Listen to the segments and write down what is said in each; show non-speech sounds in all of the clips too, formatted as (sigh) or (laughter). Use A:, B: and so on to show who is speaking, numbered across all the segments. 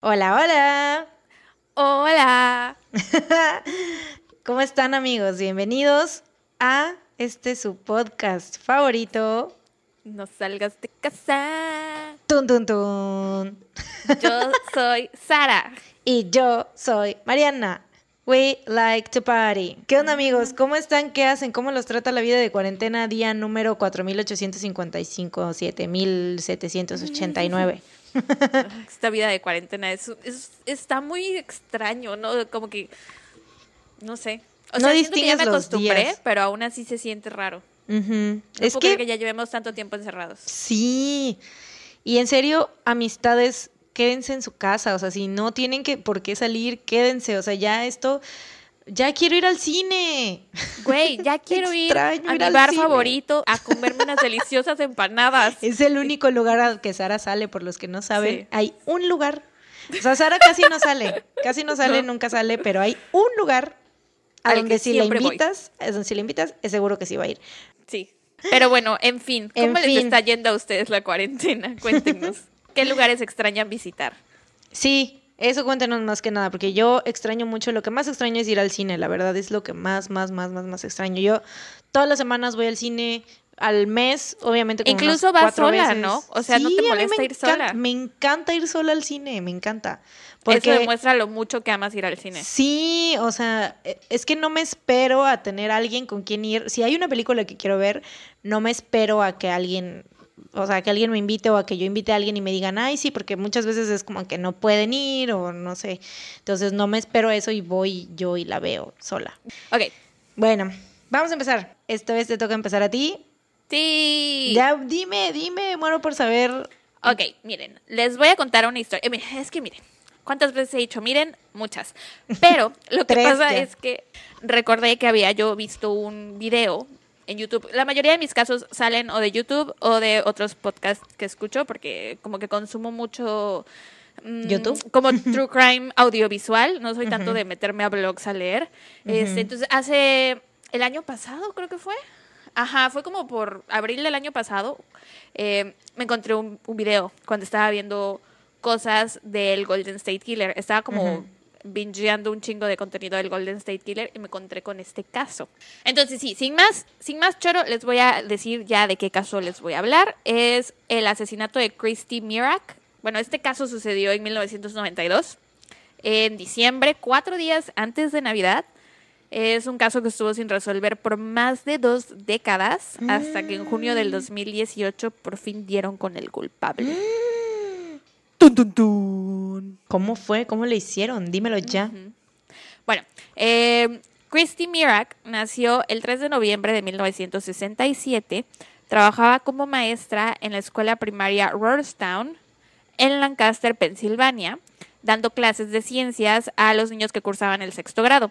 A: Hola, hola.
B: Hola. (laughs)
A: ¿Cómo están amigos? Bienvenidos a este su podcast favorito.
B: No salgas de casa.
A: Tun, tun, tun. (laughs)
B: Yo soy Sara.
A: Y yo soy Mariana. We like to party. ¿Qué onda amigos? ¿Cómo están? ¿Qué hacen? ¿Cómo los trata la vida de cuarentena día número 4855 7789? (laughs) (laughs)
B: Esta vida de cuarentena es, es- está muy extraño, ¿no? Como que, no sé. O
A: No
B: sea, que ya me acostumbré,
A: días.
B: pero aún así se siente raro. No
A: Es
B: puedo creer
A: que
B: que ya llevemos tanto tiempo encerrados.
A: Sí. Y en serio, amistades, quédense en su casa. O sea, si no tienen que por qué salir, quédense. O sea, ya esto, ya quiero ir al cine.
B: Güey, ya (laughs) quiero ir a mi bar
A: cine.
B: favorito a comerme unas deliciosas empanadas. (laughs)
A: Es el único lugar al que Sara sale, por los que no saben.
B: Sí.
A: Hay un lugar. O sea, Sara casi no sale. Casi no sale, (laughs)
B: No.
A: nunca sale, pero hay un lugar a
B: Al
A: donde si la invitas, es donde si la invitas, es seguro que sí va a ir.
B: Sí. Pero bueno, en fin,
A: En
B: ¿cómo les
A: fin.
B: está yendo a ustedes la cuarentena? Cuéntenos. ¿Qué lugares extrañan visitar?
A: Sí, eso cuéntenos más que nada, porque yo extraño mucho, lo que más extraño es ir al cine, la verdad es lo que más, más, más, más, más extraño. Yo todas las semanas voy al cine al mes, obviamente como
B: Incluso vas sola,
A: veces.
B: ¿no? O sea, ¿no te molesta
A: me
B: ir
A: encanta-
B: sola?
A: Me encanta ir sola al cine, me encanta.
B: Eso
A: Porque
B: demuestra lo mucho que amas ir al cine.
A: Sí, o sea, e- es que no me espero a tener alguien con quien ir. Si hay una película que quiero ver, no me espero a que alguien, o sea, que alguien me invite o a que yo invite a alguien y me digan, ay, sí, porque muchas veces es como que no pueden ir o no sé. Entonces no me espero eso y voy yo y la veo sola.
B: Ok.
A: Bueno, vamos a empezar. Esta vez te toca empezar a ti.
B: Sí.
A: Ya, dime, dime, muero por saber.
B: Ok, miren, les voy a contar una historia. Eh, miren, es que miren, ¿cuántas veces he dicho? Miren, muchas. Pero lo que (laughs) pasa
A: ya.
B: es que recordé que había yo visto un video en YouTube. La mayoría de mis casos salen o de YouTube o de otros podcasts que escucho porque como que consumo mucho... mm,
A: ¿YouTube?
B: Como (laughs) true crime audiovisual. No soy tanto de meterme a blogs a leer. Este, entonces, hace el año pasado creo que fue. Ajá, fue como por abril del año pasado. eh, me encontré un, un video cuando estaba viendo cosas del Golden State Killer. Estaba como bingeando un chingo de contenido del Golden State Killer y me encontré con este caso. Entonces, sí, sin más, sin más choro, les voy a decir ya de qué caso les voy a hablar. Es el asesinato de Christy Mirak. Bueno, este caso sucedió en 1992, en diciembre, cuatro días antes de Navidad. Es un caso que estuvo sin resolver por más de dos décadas, hasta que en junio del 2018 por fin dieron con el culpable. Tun, tun, tun.
A: ¿Cómo fue? ¿Cómo le hicieron? Dímelo ya.
B: Bueno, eh, Christy Mirak nació el 3 de noviembre de 1967. Trabajaba como maestra en la escuela primaria Rohrstown en Lancaster, Pensilvania, dando clases de ciencias a los niños que cursaban el sexto grado.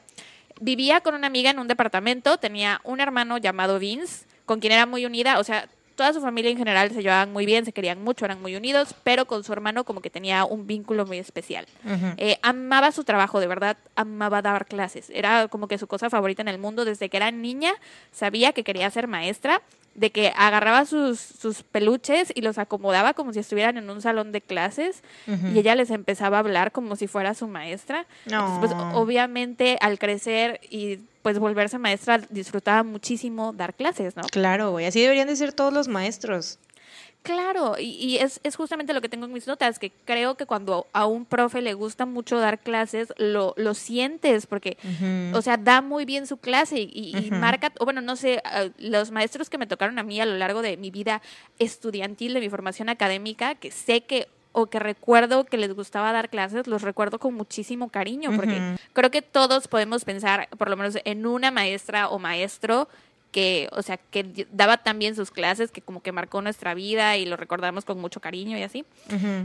B: Vivía con una amiga en un departamento, tenía un hermano llamado Vince, con quien era muy unida, o sea, toda su familia en general se llevaban muy bien, se querían mucho, eran muy unidos, pero con su hermano como que tenía un vínculo muy especial. Eh, amaba su trabajo, de verdad, amaba dar clases. Era como que su cosa favorita en el mundo. Desde que era niña, sabía que quería ser maestra, de que agarraba sus, sus peluches y los acomodaba como si estuvieran en un salón de clases y ella les empezaba a hablar como si fuera su maestra. Entonces, pues,
A: No.
B: obviamente, al crecer y pues volverse maestra, disfrutaba muchísimo dar clases, ¿no?
A: Claro, güey, así deberían de ser todos los maestros.
B: Claro, y, y es, es justamente lo que tengo en mis notas, que creo que cuando a un profe le gusta mucho dar clases, lo, lo sientes, porque, o sea, da muy bien su clase y, y- marca, o bueno, no sé, los maestros que me tocaron a mí a lo largo de mi vida estudiantil, de mi formación académica, que sé que o que recuerdo que les gustaba dar clases, los recuerdo con muchísimo cariño, porque creo que todos podemos pensar, por lo menos, en una maestra o maestro que, o sea, que daba también sus clases, que como que marcó nuestra vida y lo recordamos con mucho cariño y así.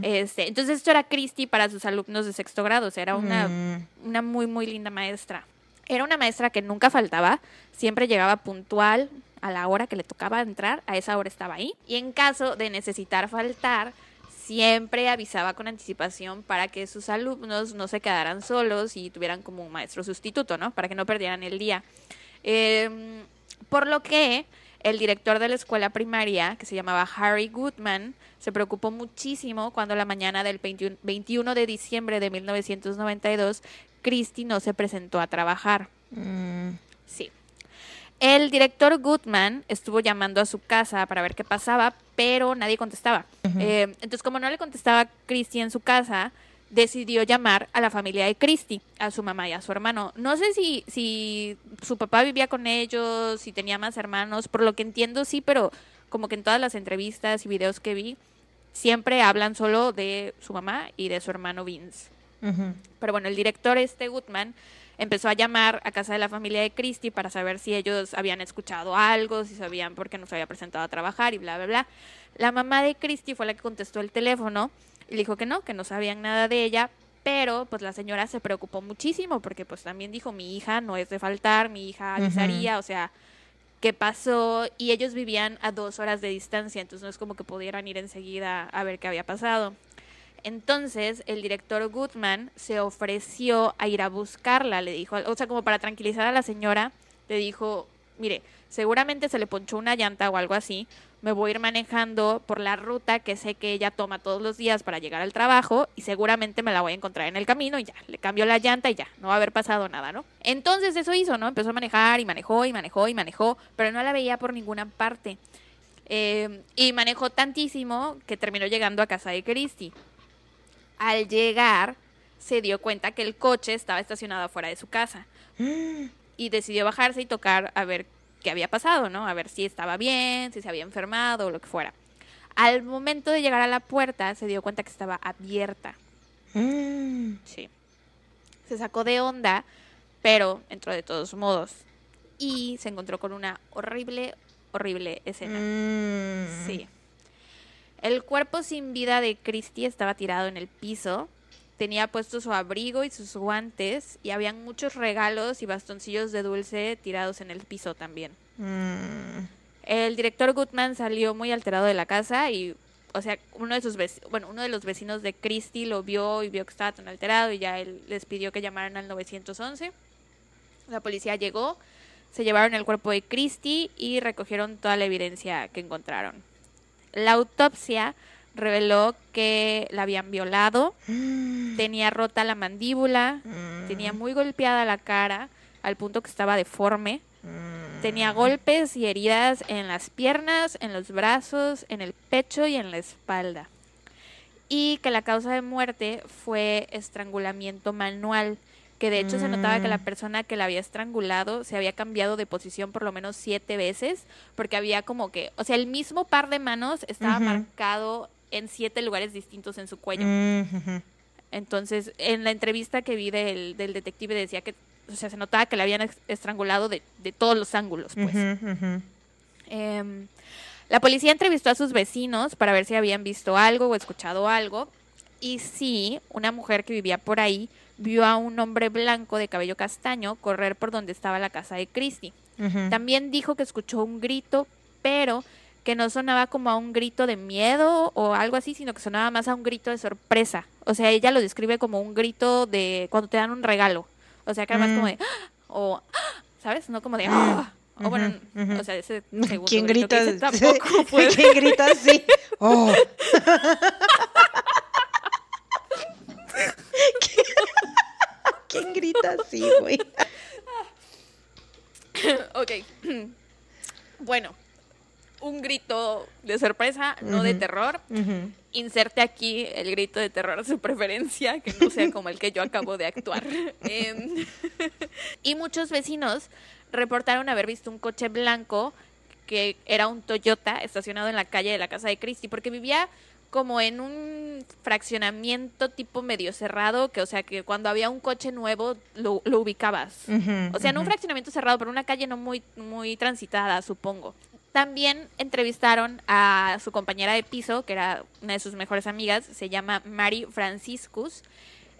B: Este, entonces esto era Christy para sus alumnos de sexto grado, o sea, era una,
A: Mm.
B: una muy, muy linda maestra. Era una maestra que nunca faltaba, siempre llegaba puntual a la hora que le tocaba entrar, a esa hora estaba ahí. Y en caso de necesitar faltar, siempre avisaba con anticipación para que sus alumnos no se quedaran solos y tuvieran como un maestro sustituto, ¿no? Para que no perdieran el día. Em, por lo que el director de la escuela primaria, que se llamaba Harry Goodman, se preocupó muchísimo cuando la mañana del 21 de diciembre de 1992, Christie no se presentó a trabajar. Mm. Sí. El director Goodman estuvo llamando a su casa para ver qué pasaba, pero nadie contestaba. Eh, entonces, como no le contestaba Christie en su casa, decidió llamar a la familia de Christy, a su mamá y a su hermano. No sé si, si su papá vivía con ellos, si tenía más hermanos, por lo que entiendo sí, pero como que en todas las entrevistas y videos que vi, siempre hablan solo de su mamá y de su hermano Vince. Pero bueno, el director este Goodman empezó a llamar a casa de la familia de Christy para saber si ellos habían escuchado algo, si sabían por qué no se había presentado a trabajar y bla, bla, bla. La mamá de Christy fue la que contestó el teléfono y dijo que no, que no sabían nada de ella, pero pues la señora se preocupó muchísimo porque pues también dijo, mi hija no es de faltar, mi hija avisaría, o sea, ¿qué pasó? Y ellos vivían a dos horas de distancia, entonces no es como que pudieran ir enseguida a ver qué había pasado. Entonces el director Goodman se ofreció a ir a buscarla, le dijo, o sea, como para tranquilizar a la señora, le dijo, mire, seguramente se le ponchó una llanta o algo así, me voy a ir manejando por la ruta que sé que ella toma todos los días para llegar al trabajo y seguramente me la voy a encontrar en el camino y ya, le cambio la llanta y ya, no va a haber pasado nada, ¿no? Entonces eso hizo, ¿no? Empezó a manejar y manejó y manejó y manejó, pero no la veía por ninguna parte. Eh, y manejó tantísimo que terminó llegando a casa de Christy. Al llegar, se dio cuenta que el coche estaba estacionado afuera de su casa. Y decidió bajarse y tocar a ver qué había pasado, ¿no? A ver si estaba bien, si se había enfermado o lo que fuera. Al momento de llegar a la puerta, se dio cuenta que estaba abierta. Mm. Sí. Se sacó de onda, pero entró de todos modos. Y se encontró con una horrible, horrible escena. Mm. Sí. El cuerpo sin vida de Christy estaba tirado en el piso. Tenía puesto su abrigo y sus guantes y habían muchos regalos y bastoncillos de dulce tirados en el piso también. Mm. El director Goodman salió muy alterado de la casa y, o sea, uno de sus bueno, uno de los vecinos de Christie lo vio y vio que estaba tan alterado y ya él les pidió que llamaran al 911. La policía llegó, se llevaron el cuerpo de Christie y recogieron toda la evidencia que encontraron. La autopsia reveló que la habían violado, mm. (gasps) tenía rota la mandíbula, mm. tenía muy golpeada la cara, al punto que estaba deforme. Mm. Tenía golpes y heridas en las piernas, en los brazos, en el pecho y en la espalda. Y que la causa de muerte fue estrangulamiento manual, que de hecho se notaba que la persona que la había estrangulado se había cambiado de posición por lo menos siete veces, porque había como que, o sea, el mismo par de manos estaba marcado en siete lugares distintos en su cuello. Mm, Entonces, en la entrevista que vi del, del, detective decía que, o sea, se notaba que le habían estrangulado de, de todos los ángulos, pues. Em, la policía entrevistó a sus vecinos para ver si habían visto algo o escuchado algo. Y sí, una mujer que vivía por ahí vio a un hombre blanco de cabello castaño correr por donde estaba la casa de Christie. También dijo que escuchó un grito, pero que no sonaba como a un grito de miedo o algo así, sino que sonaba más a un grito de sorpresa. O sea, ella lo describe como un grito de cuando te dan un regalo. O sea, que además como de, ¡Ah! o, ¡Ah! ¿sabes? No como de, ¡Ah! o bueno, o sea, ese (laughs) segundo (laughs)
A: ¿Quién grita? tampoco (laughs) ¿Quién grita así? Oh. ¿Quién grita así, güey? (laughs)
B: ok. Bueno, un grito de sorpresa, no de terror. Inserte aquí el grito de terror a su preferencia, que no sea como el que yo acabo de actuar. (laughs) Em, (laughs) y muchos vecinos reportaron haber visto un coche blanco que era un Toyota estacionado en la calle de la casa de Christy, porque vivía como en un fraccionamiento tipo medio cerrado, que o sea que cuando había un coche nuevo lo, ubicabas. o sea, en un fraccionamiento cerrado, pero una calle no muy, muy transitada, supongo. También entrevistaron a su compañera de piso, que era una de sus mejores amigas, se llama Mary Franciscus.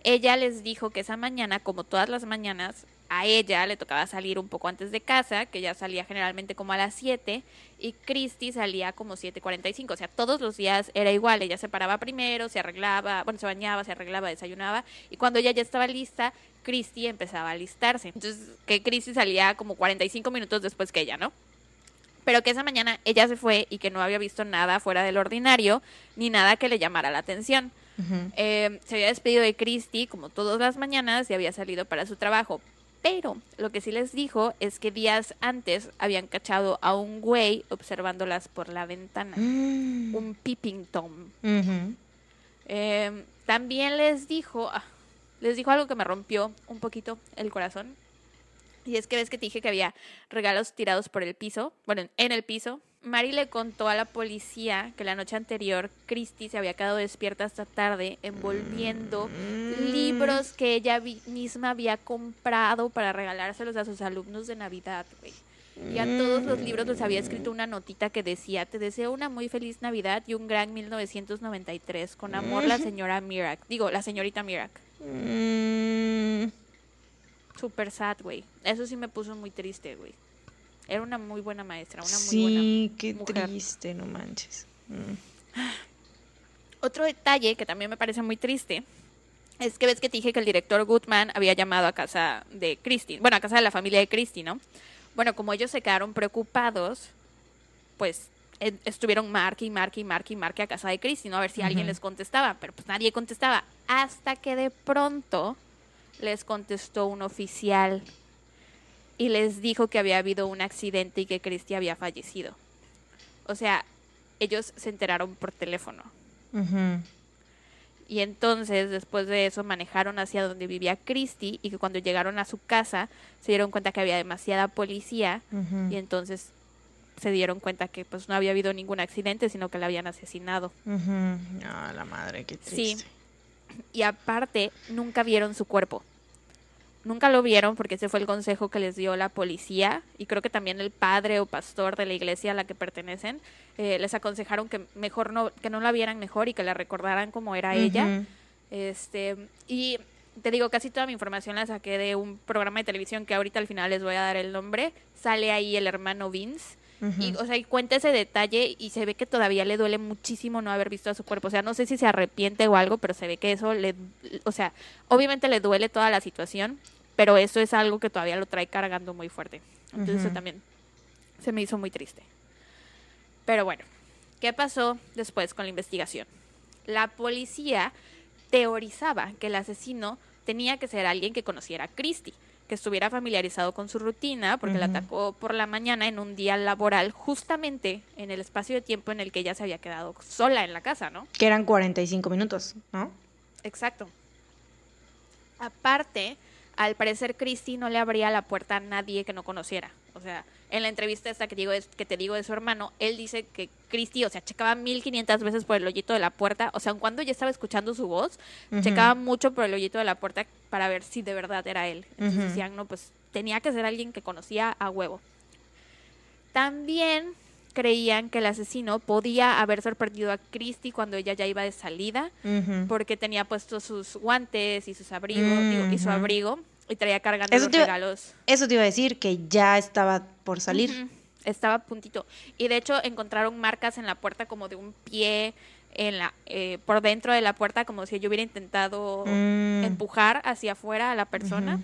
B: Ella les dijo que esa mañana, como todas las mañanas, a ella le tocaba salir un poco antes de casa, que ya salía generalmente como a las 7, y Christy salía como 7.45, o sea, todos los días era igual, ella se paraba primero, se arreglaba, bueno, se bañaba, se arreglaba, desayunaba, y cuando ella ya estaba lista, Christy empezaba a alistarse. Entonces, que Christy salía como 45 minutos después que ella, ¿no? pero que esa mañana ella se fue y que no había visto nada fuera del ordinario ni nada que le llamara la atención. Eh, se había despedido de Christy como todas las mañanas y había salido para su trabajo. Pero lo que sí les dijo es que días antes habían cachado a un güey observándolas por la ventana.
A: Mm.
B: Un peeping tom. Eh, también les dijo, ah, les dijo algo que me rompió un poquito el corazón. Y es que ves que te dije que había regalos tirados por el piso, bueno, en el piso. Mari le contó a la policía que la noche anterior Christy se había quedado despierta hasta tarde envolviendo libros que ella misma había comprado para regalárselos a sus alumnos de Navidad, güey. Y a todos los libros les había escrito una notita que decía, te deseo una muy feliz Navidad y un gran 1993. Con amor, la señora Mirak. Digo, la señorita Mirak.
A: Mm.
B: Super sad, güey. Eso sí me puso muy triste, güey. Era una muy buena maestra, una muy
A: Sí,
B: buena
A: qué
B: mujer.
A: triste, no manches. Mm.
B: Otro detalle que también me parece muy triste es que ves que te dije que el director Goodman había llamado a casa de Christy, bueno, a casa de la familia de Christy, ¿no? Bueno, como ellos se quedaron preocupados, pues estuvieron marque y marque y marque y marque a casa de Christy, ¿no? A ver si alguien les contestaba, pero pues nadie contestaba. Hasta que de pronto les contestó un oficial y les dijo que había habido un accidente y que Christy había fallecido. O sea, ellos se enteraron por teléfono. Y entonces, después de eso, manejaron hacia donde vivía Christy y que cuando llegaron a su casa se dieron cuenta que había demasiada policía y entonces se dieron cuenta que pues no había habido ningún accidente, sino que la habían asesinado.
A: Ah, la madre, qué
B: Sí. Y aparte, nunca vieron su cuerpo. Nunca lo vieron porque ese fue el consejo que les dio la policía y creo que también el padre o pastor de la iglesia a la que pertenecen eh, les aconsejaron que mejor no que no la vieran mejor y que la recordaran como era ella. Este, y te digo, casi toda mi información la saqué de un programa de televisión que ahorita al final les voy a dar el nombre. Sale ahí el hermano Vince. Y, o sea, y cuenta ese detalle y se ve que todavía le duele muchísimo no haber visto a su cuerpo. O sea, no sé si se arrepiente o algo, pero se ve que eso le, o sea, obviamente le duele toda la situación, pero eso es algo que todavía lo trae cargando muy fuerte. Entonces eso también se me hizo muy triste. Pero bueno, ¿qué pasó después con la investigación? La policía teorizaba que el asesino tenía que ser alguien que conociera a Christie, que estuviera familiarizado con su rutina, porque la atacó por la mañana en un día laboral, justamente en el espacio de tiempo en el que ella se había quedado sola en la casa, ¿no?
A: Que eran 45 minutos, ¿no?
B: Exacto. Aparte, al parecer Christy no le abría la puerta a nadie que no conociera. O sea, en la entrevista esta que, digo, es- que te digo de su hermano, él dice que Christy, o sea, checaba 1500 veces por el hoyito de la puerta. O sea, aun cuando ya estaba escuchando su voz, checaba mucho por el hoyito de la puerta para ver si de verdad era él. Entonces decían, no, pues tenía que ser alguien que conocía a huevo. También creían que el asesino podía haber sorprendido a Christy cuando ella ya iba de salida porque tenía puestos sus guantes y sus abrigos digo, y su abrigo y traía cargando
A: Eso
B: los
A: iba-
B: regalos.
A: Eso te iba a decir, que ya estaba por salir.
B: Estaba a puntito. Y de hecho encontraron marcas en la puerta como de un pie en la eh, por dentro de la puerta como si yo hubiera intentado
A: Mm.
B: empujar hacia afuera a la persona.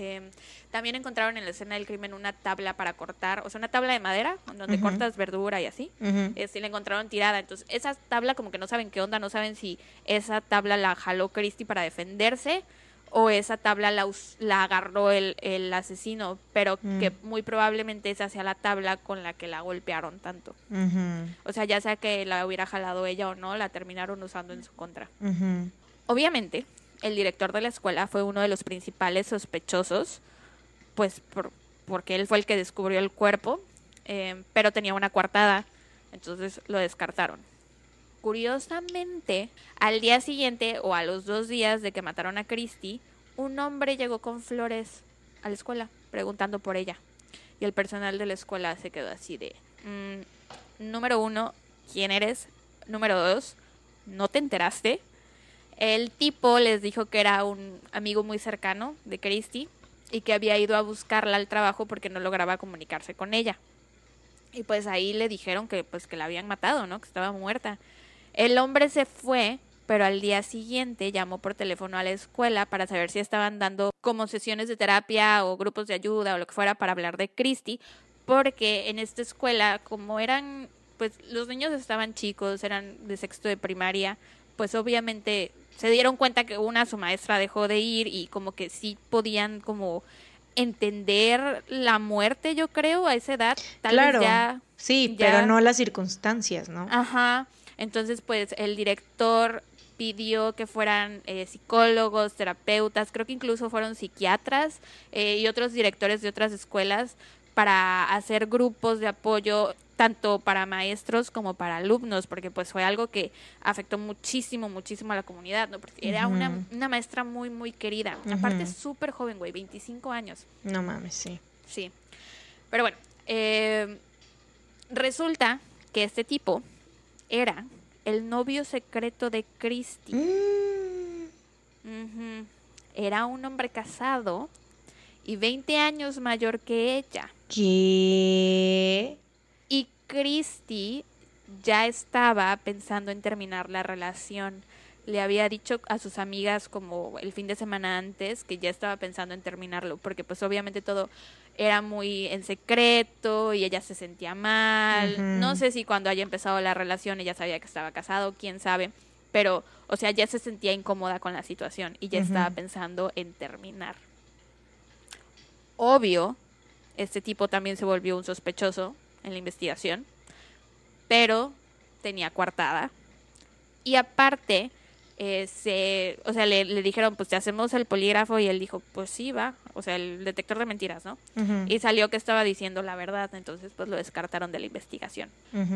B: Eh, también encontraron en la escena del crimen una tabla para cortar, o sea, una tabla de madera donde cortas verdura y así. Eh, sí la encontraron tirada. Entonces, esa tabla como que no saben qué onda, no saben si esa tabla la jaló Christie para defenderse o esa tabla la, agarró el, el asesino, pero
A: Mm.
B: que muy probablemente esa sea la tabla con la que la golpearon tanto. O sea, ya sea que la hubiera jalado ella o no, la terminaron usando en su contra. Obviamente, el director de la escuela fue uno de los principales sospechosos, pues por- porque él fue el que descubrió el cuerpo, eh, pero tenía una coartada, entonces lo descartaron. Curiosamente, al día siguiente o a los dos días de que mataron a Christie, un hombre llegó con flores a la escuela preguntando por ella. Y el personal de la escuela se quedó así de, mm, número uno, ¿quién eres? Número dos, ¿no te enteraste? El tipo les dijo que era un amigo muy cercano de Christy y que había ido a buscarla al trabajo porque no lograba comunicarse con ella. Y pues ahí le dijeron que pues que la habían matado, ¿no? Que estaba muerta. El hombre se fue, pero al día siguiente llamó por teléfono a la escuela para saber si estaban dando como sesiones de terapia o grupos de ayuda o lo que fuera para hablar de Christy, porque en esta escuela, como eran, pues los niños estaban chicos, eran de sexto de primaria, pues obviamente se dieron cuenta que una, su maestra dejó de ir y como que sí podían como entender la muerte, yo creo, a esa edad.
A: Tal claro, vez ya, sí, pero no las circunstancias, ¿no?
B: Ajá. Entonces, pues el director pidió que fueran eh, psicólogos, terapeutas, creo que incluso fueron psiquiatras eh, y otros directores de otras escuelas para hacer grupos de apoyo tanto para maestros como para alumnos, porque pues fue algo que afectó muchísimo, muchísimo a la comunidad, ¿no? Porque era una, maestra muy, muy querida. Aparte, súper joven, güey, 25 años.
A: No mames, sí.
B: Sí. Pero bueno, eh, resulta que este tipo era el novio secreto de Christy. Mm. Era un hombre casado y 20 años mayor que ella.
A: ¿Qué?
B: Y Christy ya estaba pensando en terminar la relación. Le había dicho a sus amigas como el fin de semana antes que ya estaba pensando en terminarlo, porque pues obviamente todo era muy en secreto y ella se sentía mal. No sé si cuando haya empezado la relación ella sabía que estaba casado, quién sabe, pero o sea, ya se sentía incómoda con la situación y ya estaba pensando en terminar. Obvio, este tipo también se volvió un sospechoso en la investigación, pero tenía coartada. Y aparte, eh, se, o sea, le, dijeron, pues te hacemos el polígrafo y él dijo, pues sí, va, o sea, el detector de mentiras, ¿no? Y salió que estaba diciendo la verdad, entonces pues lo descartaron de la investigación.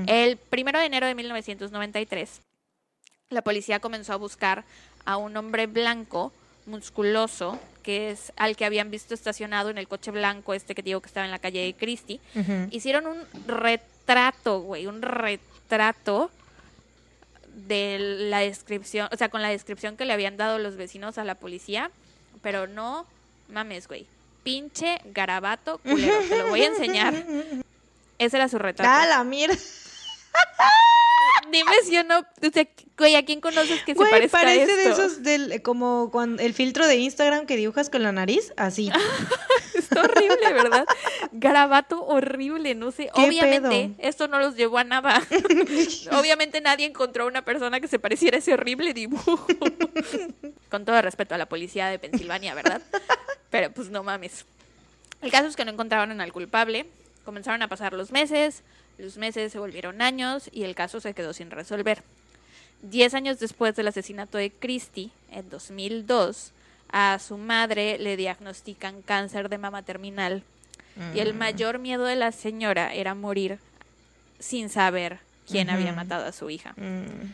B: El primero de enero de 1993, la policía comenzó a buscar a un hombre blanco musculoso, que es al que habían visto estacionado en el coche blanco, este que digo que estaba en la calle de Christie. Hicieron un retrato, güey, un retrato de la descripción, o sea, con la descripción que le habían dado los vecinos a la policía, pero no mames, güey. Pinche garabato culero, te lo voy a enseñar. (laughs) Ese era su retrato.
A: ¡Ah, la mierda! (laughs)
B: Dime si yo no. O sea, güey, ¿a quién conoces que se parezca
A: parece de esos del. Como cuando el filtro de Instagram que dibujas con la nariz, así. (laughs)
B: Está horrible, ¿verdad? Garabato horrible, no sé. Obviamente, esto no los llevó a nada. (laughs) Obviamente nadie encontró a una persona que se pareciera a ese horrible dibujo. con todo respeto a la policía de Pensilvania, ¿verdad? Pero pues no mames. El caso es que no encontraron al culpable. Comenzaron a pasar los meses, los meses se volvieron años y el caso se quedó sin resolver. Diez años después del asesinato de Christie, en 2002, a su madre le diagnostican cáncer de mama terminal. Y el mm. mayor miedo de la señora era morir sin saber quién había matado a su hija. Mm.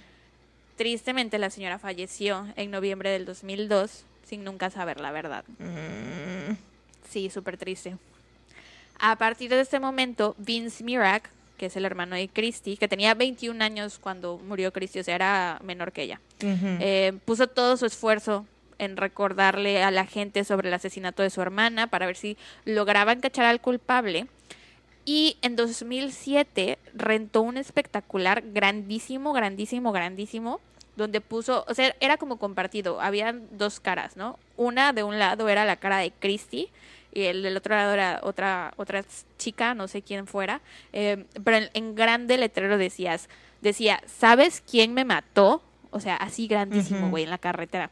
B: Tristemente, la señora falleció en noviembre del 2002 sin nunca saber la verdad. Mm. Sí, súper triste. A partir de este momento, Vince Mirak, que es el hermano de Christy, que tenía 21 años cuando murió Christy, o sea, era menor que ella, eh, puso todo su esfuerzo en recordarle a la gente sobre el asesinato de su hermana para ver si lograban cachar al culpable. Y en 2007 rentó un espectacular grandísimo, grandísimo, grandísimo, donde puso, o sea, era como compartido, habían dos caras, ¿no? Una de un lado era la cara de Christy y el del otro lado era otra, otra chica, no sé quién fuera, eh, pero en, grande letrero decías, decía, ¿sabes quién me mató? O sea, así grandísimo, güey, en la carretera.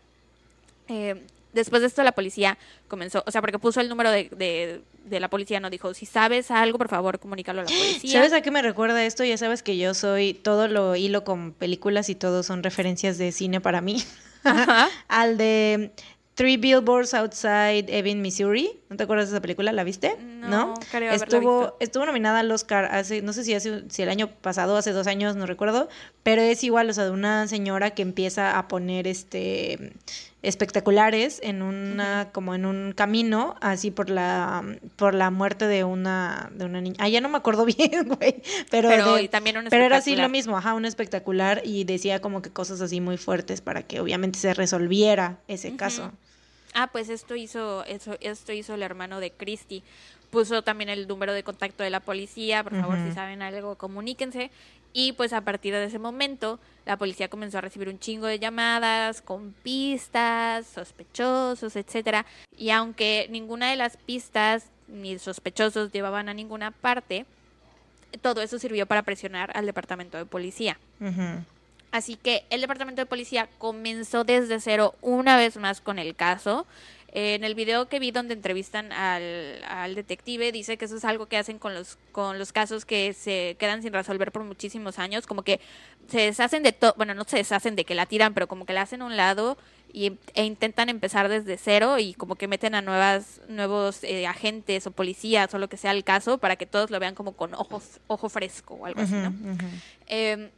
B: Eh, después de esto la policía comenzó, o sea, porque puso el número de, de, la policía, no dijo, si sabes algo, por favor, comunícalo a la policía.
A: ¿Sabes a qué me recuerda esto? Ya sabes que yo soy, todo lo hilo con películas y todo son referencias de cine para mí. (laughs) Al de Three Billboards Outside Ebbing, Missouri. ¿No te acuerdas de esa película? ¿La viste?
B: No, Creo
A: estuvo,
B: visto.
A: estuvo nominada al Oscar hace, no sé si hace, si el año pasado, hace dos años, no recuerdo, pero es igual, o sea, de una señora que empieza a poner este espectaculares en una, como en un camino, así por la, por la muerte de una, de una niña. Ah, ya no me acuerdo (laughs) bien, güey. Pero,
B: también
A: Pero era así lo mismo, ajá, un espectacular y decía como que cosas así muy fuertes para que obviamente se resolviera ese caso.
B: Ah, pues esto hizo, eso, esto hizo el hermano de Christy. Puso también el número de contacto de la policía, por favor, si saben algo, comuníquense. Y pues a partir de ese momento, la policía comenzó a recibir un chingo de llamadas con pistas, sospechosos, etcétera. Y aunque ninguna de las pistas ni sospechosos llevaban a ninguna parte, todo eso sirvió para presionar al departamento de policía. Así que el departamento de policía comenzó desde cero una vez más con el caso. En el video que vi donde entrevistan al, al, detective, dice que eso es algo que hacen con los, con los casos que se quedan sin resolver por muchísimos años, como que se deshacen de todo, bueno, no se deshacen de que la tiran, pero como que la hacen a un lado y, e intentan empezar desde cero y como que meten a nuevas, nuevos eh, agentes o policías o lo que sea el caso para que todos lo vean como con ojos, ojo fresco o algo así, ¿no? Eh,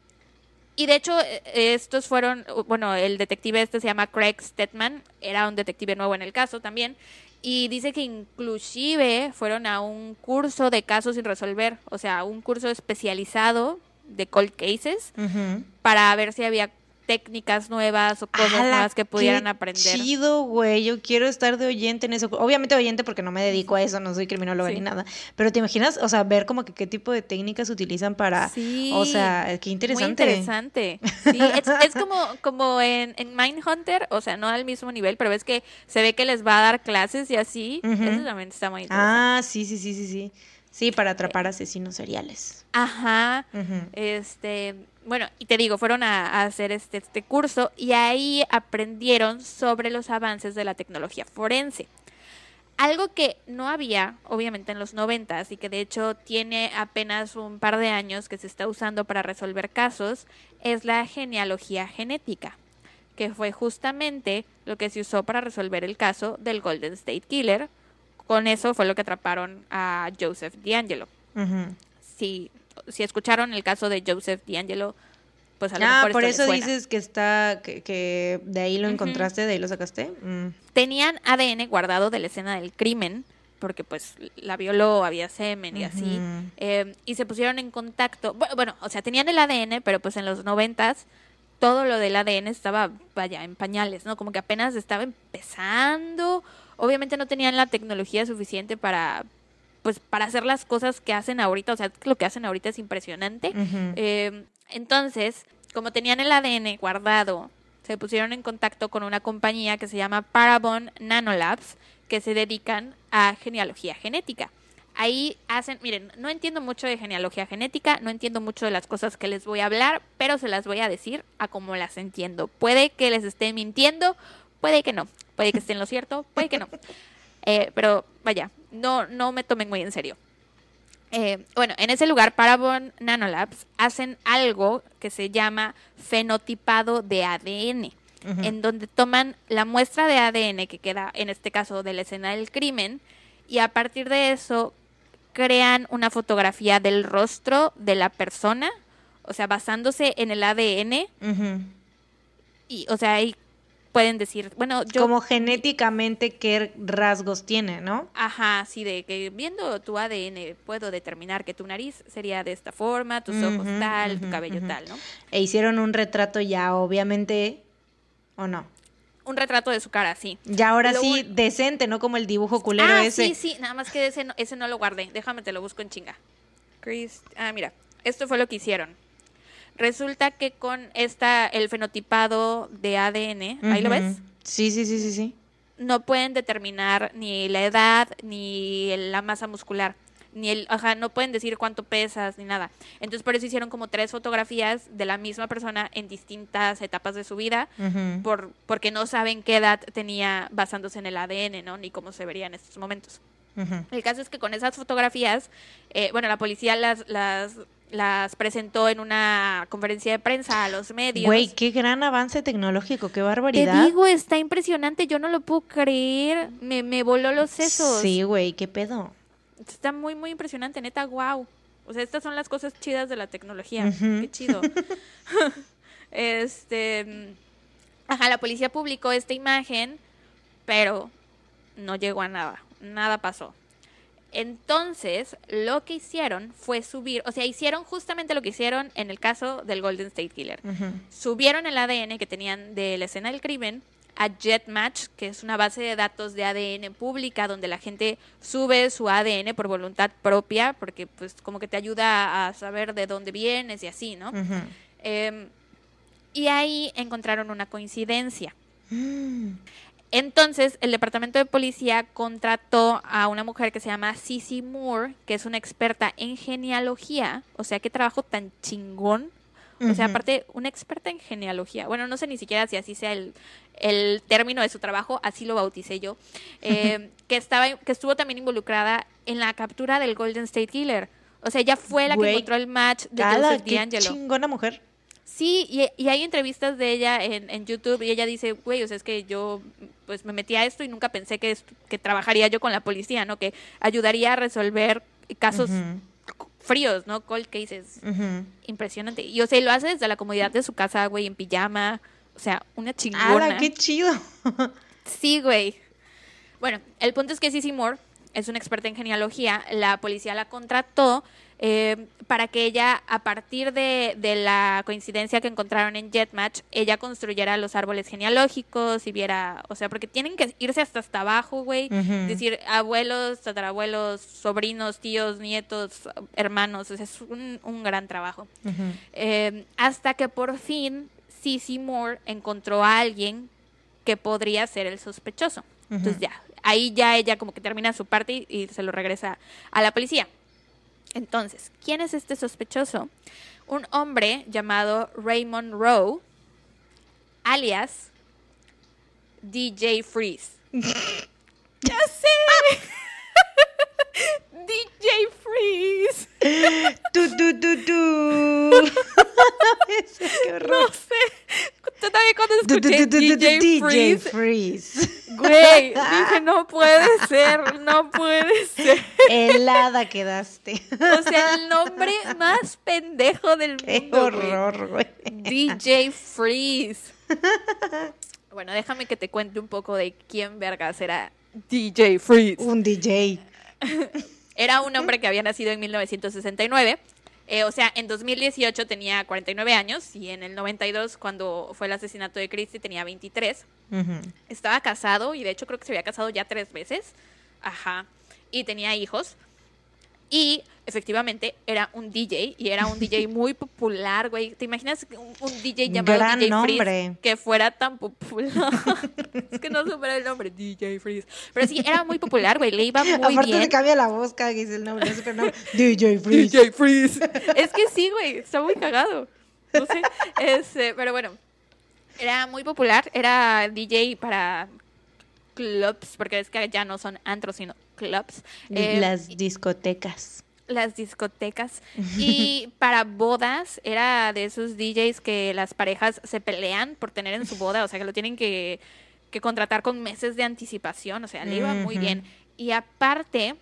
B: y de hecho, eh, estos fueron, bueno, el detective este se llama Craig Stetman, era un detective nuevo en el caso también, y dice que inclusive fueron a un curso de casos sin resolver, o sea, un curso especializado de cold cases, para ver si había técnicas nuevas o cosas nuevas que pudieran aprender.
A: Chido, güey. Yo quiero estar de oyente en eso. Obviamente oyente porque no me dedico a eso, no soy criminóloga ni nada. Pero te imaginas, o sea, ver como que qué tipo de técnicas utilizan para. Sí. O sea, qué interesante.
B: Muy interesante. Sí, es, como, como en, en Mindhunter, o sea, no al mismo nivel, pero ves que se ve que les va a dar clases y así. Eso también está muy interesante.
A: Ah, sí, sí, sí, sí, sí. Sí, para atrapar asesinos seriales.
B: Ajá. Este, bueno, y te digo, fueron a, hacer este, este curso y ahí aprendieron sobre los avances de la tecnología forense. Algo que no había, obviamente, en los noventas y que de hecho tiene apenas un par de años que se está usando para resolver casos, es la genealogía genética, que fue justamente lo que se usó para resolver el caso del Golden State Killer. Con eso fue lo que atraparon a Joseph D'Angelo. Sí si escucharon el caso de Joseph D'Angelo, pues a lo
A: ah,
B: mejor
A: por eso dices que está, que, de ahí lo encontraste, de ahí lo sacaste. Mm.
B: Tenían ADN guardado de la escena del crimen, porque pues la violó, había semen y así, eh, y se pusieron en contacto, bueno, bueno, o sea, tenían el ADN, pero pues en los noventas todo lo del ADN estaba, vaya, en pañales, ¿no? Como que apenas estaba empezando, obviamente no tenían la tecnología suficiente para, pues para hacer las cosas que hacen ahorita, o sea, lo que hacen ahorita es impresionante. Em, entonces, como tenían el ADN guardado, se pusieron en contacto con una compañía que se llama Parabon Nanolabs, que se dedican a genealogía genética. Ahí hacen, miren, no entiendo mucho de genealogía genética, no entiendo mucho de las cosas que les voy a hablar, pero se las voy a decir a como las entiendo. Puede que les esté mintiendo, puede que no, puede que esté en lo cierto, puede que no. Eh, pero vaya, no, no me tomen muy en serio. Eh, bueno, en ese lugar, Parabon Nanolabs hacen algo que se llama fenotipado de ADN, en donde toman la muestra de ADN que queda, en este caso, de la escena del crimen, y a partir de eso crean una fotografía del rostro de la persona, o sea, basándose en el ADN. Y, o sea, hay pueden decir, bueno, yo...
A: Como genéticamente qué rasgos tiene, ¿no?
B: Ajá, sí, de que viendo tu ADN puedo determinar que tu nariz sería de esta forma, tus ojos tal, tu cabello tal, ¿no?
A: E hicieron un retrato ya, obviamente, ¿o no?
B: Un retrato de su cara, sí.
A: Ya ahora sí, decente, ¿no? Como el dibujo culero
B: ah,
A: ese.
B: Sí, sí, nada más que ese no, ese no lo guardé. Déjame, te lo busco en chinga. Chris, ah, mira, esto fue lo que hicieron. Resulta que con esta, el fenotipado de ADN, ¿ahí lo ves?
A: Sí, sí, sí, sí, sí.
B: No pueden determinar ni la edad ni la masa muscular. Ni el, ajá, no pueden decir cuánto pesas ni nada. Entonces por eso hicieron como tres fotografías de la misma persona en distintas etapas de su vida, por, porque no saben qué edad tenía basándose en el ADN, ¿no? Ni cómo se vería en estos momentos. El caso es que con esas fotografías, eh, bueno, la policía las, las las presentó en una conferencia de prensa a los medios.
A: Güey, qué gran avance tecnológico, qué barbaridad.
B: Te digo, está impresionante, yo no lo puedo creer. Me, me voló los sesos.
A: Sí, güey, qué pedo.
B: Está muy, muy impresionante, neta, wow. O sea, estas son las cosas chidas de la tecnología. Qué chido. (laughs) este. Ajá, la policía publicó esta imagen, pero no llegó a nada. Nada pasó. Entonces, lo que hicieron fue subir, o sea, hicieron justamente lo que hicieron en el caso del Golden State Killer. Subieron el ADN que tenían de la escena del crimen a JetMatch, que es una base de datos de ADN pública donde la gente sube su ADN por voluntad propia, porque pues como que te ayuda a saber de dónde vienes y así, ¿no? Em, y ahí encontraron una coincidencia. Mm. Entonces, el departamento de policía contrató a una mujer que se llama Cici Moore, que es una experta en genealogía. O sea, qué trabajo tan chingón. O sea, aparte, una experta en genealogía. Bueno, no sé ni siquiera si así sea el, el término de su trabajo, así lo bauticé yo. (laughs) Eh, que, estaba, que estuvo también involucrada en la captura del Golden State Killer. O sea, ella fue la que encontró el match de Joseph D'Angelo.
A: chingona mujer.
B: Sí, y, hay entrevistas de ella en, en YouTube y ella dice, güey, o sea, es que yo pues me metí a esto y nunca pensé que, que trabajaría yo con la policía, ¿no? Que ayudaría a resolver casos fríos, ¿no? Cold cases. Impresionante. Y o sea, lo hace desde la comodidad de su casa, güey, en pijama. O sea, una chingona.
A: ¡Ah, qué chido! (laughs)
B: sí, güey. Bueno, el punto es que Sissy Moore es una experta en genealogía. La policía la contrató eh, para que ella, a partir de, la coincidencia que encontraron en Jetmatch, ella construyera los árboles genealógicos y viera, o sea, porque tienen que irse hasta hasta abajo, güey, decir abuelos, tatarabuelos, sobrinos, tíos, nietos, hermanos, o sea, es un, gran trabajo. Eh, hasta que por fin Cissy Moore encontró a alguien que podría ser el sospechoso. Entonces ya, ahí ya ella como que termina su parte y se lo regresa a la policía. Entonces, ¿quién es este sospechoso? Un hombre llamado Raymond Rowe, alias DJ Freeze. (laughs) ¡Ya sé! (laughs) DJ Freeze. (laughs)
A: Tu, tu, tu, tu. (laughs)
B: Qué horror. No sé. Todavía cuando escuché DJ, Freeze, Güey, dije, (laughs) no puede ser, no puede ser.
A: Helada quedaste.
B: O sea, el nombre más pendejo del
A: Qué mundo. horror, güey.
B: DJ Freeze. Bueno, déjame que te cuente un poco de quién vergas era DJ Freeze.
A: Un DJ.
B: Era un hombre que había nacido en 1969 eh, o sea, en 2018 tenía 49 años y en el 92, cuando fue el asesinato de Christie, tenía 23. Estaba casado y de hecho creo que se había casado ya tres veces. Ajá. Y tenía hijos. Y efectivamente era un DJ y era un DJ (laughs) muy popular, güey. ¿Te imaginas un, DJ llamado DJ Freeze que fuera tan popular? (laughs) es que no supera el nombre, DJ Freeze. Pero sí, era muy popular, güey. Le iba muy
A: Aparte
B: bien.
A: se cambia la voz cada que dice el nombre, no nombre. DJ Freeze.
B: DJ Freeze. (laughs) es que sí, güey. Está muy cagado. No sé. Este, pero bueno. Era muy popular. Era DJ para clubs, porque es que ya no son antros, sino clubs.
A: Eh, las discotecas.
B: Las discotecas. Y para bodas era de esos DJs que las parejas se pelean por tener en su boda, o sea que lo tienen que, contratar con meses de anticipación, o sea, le iba muy bien. Y aparte,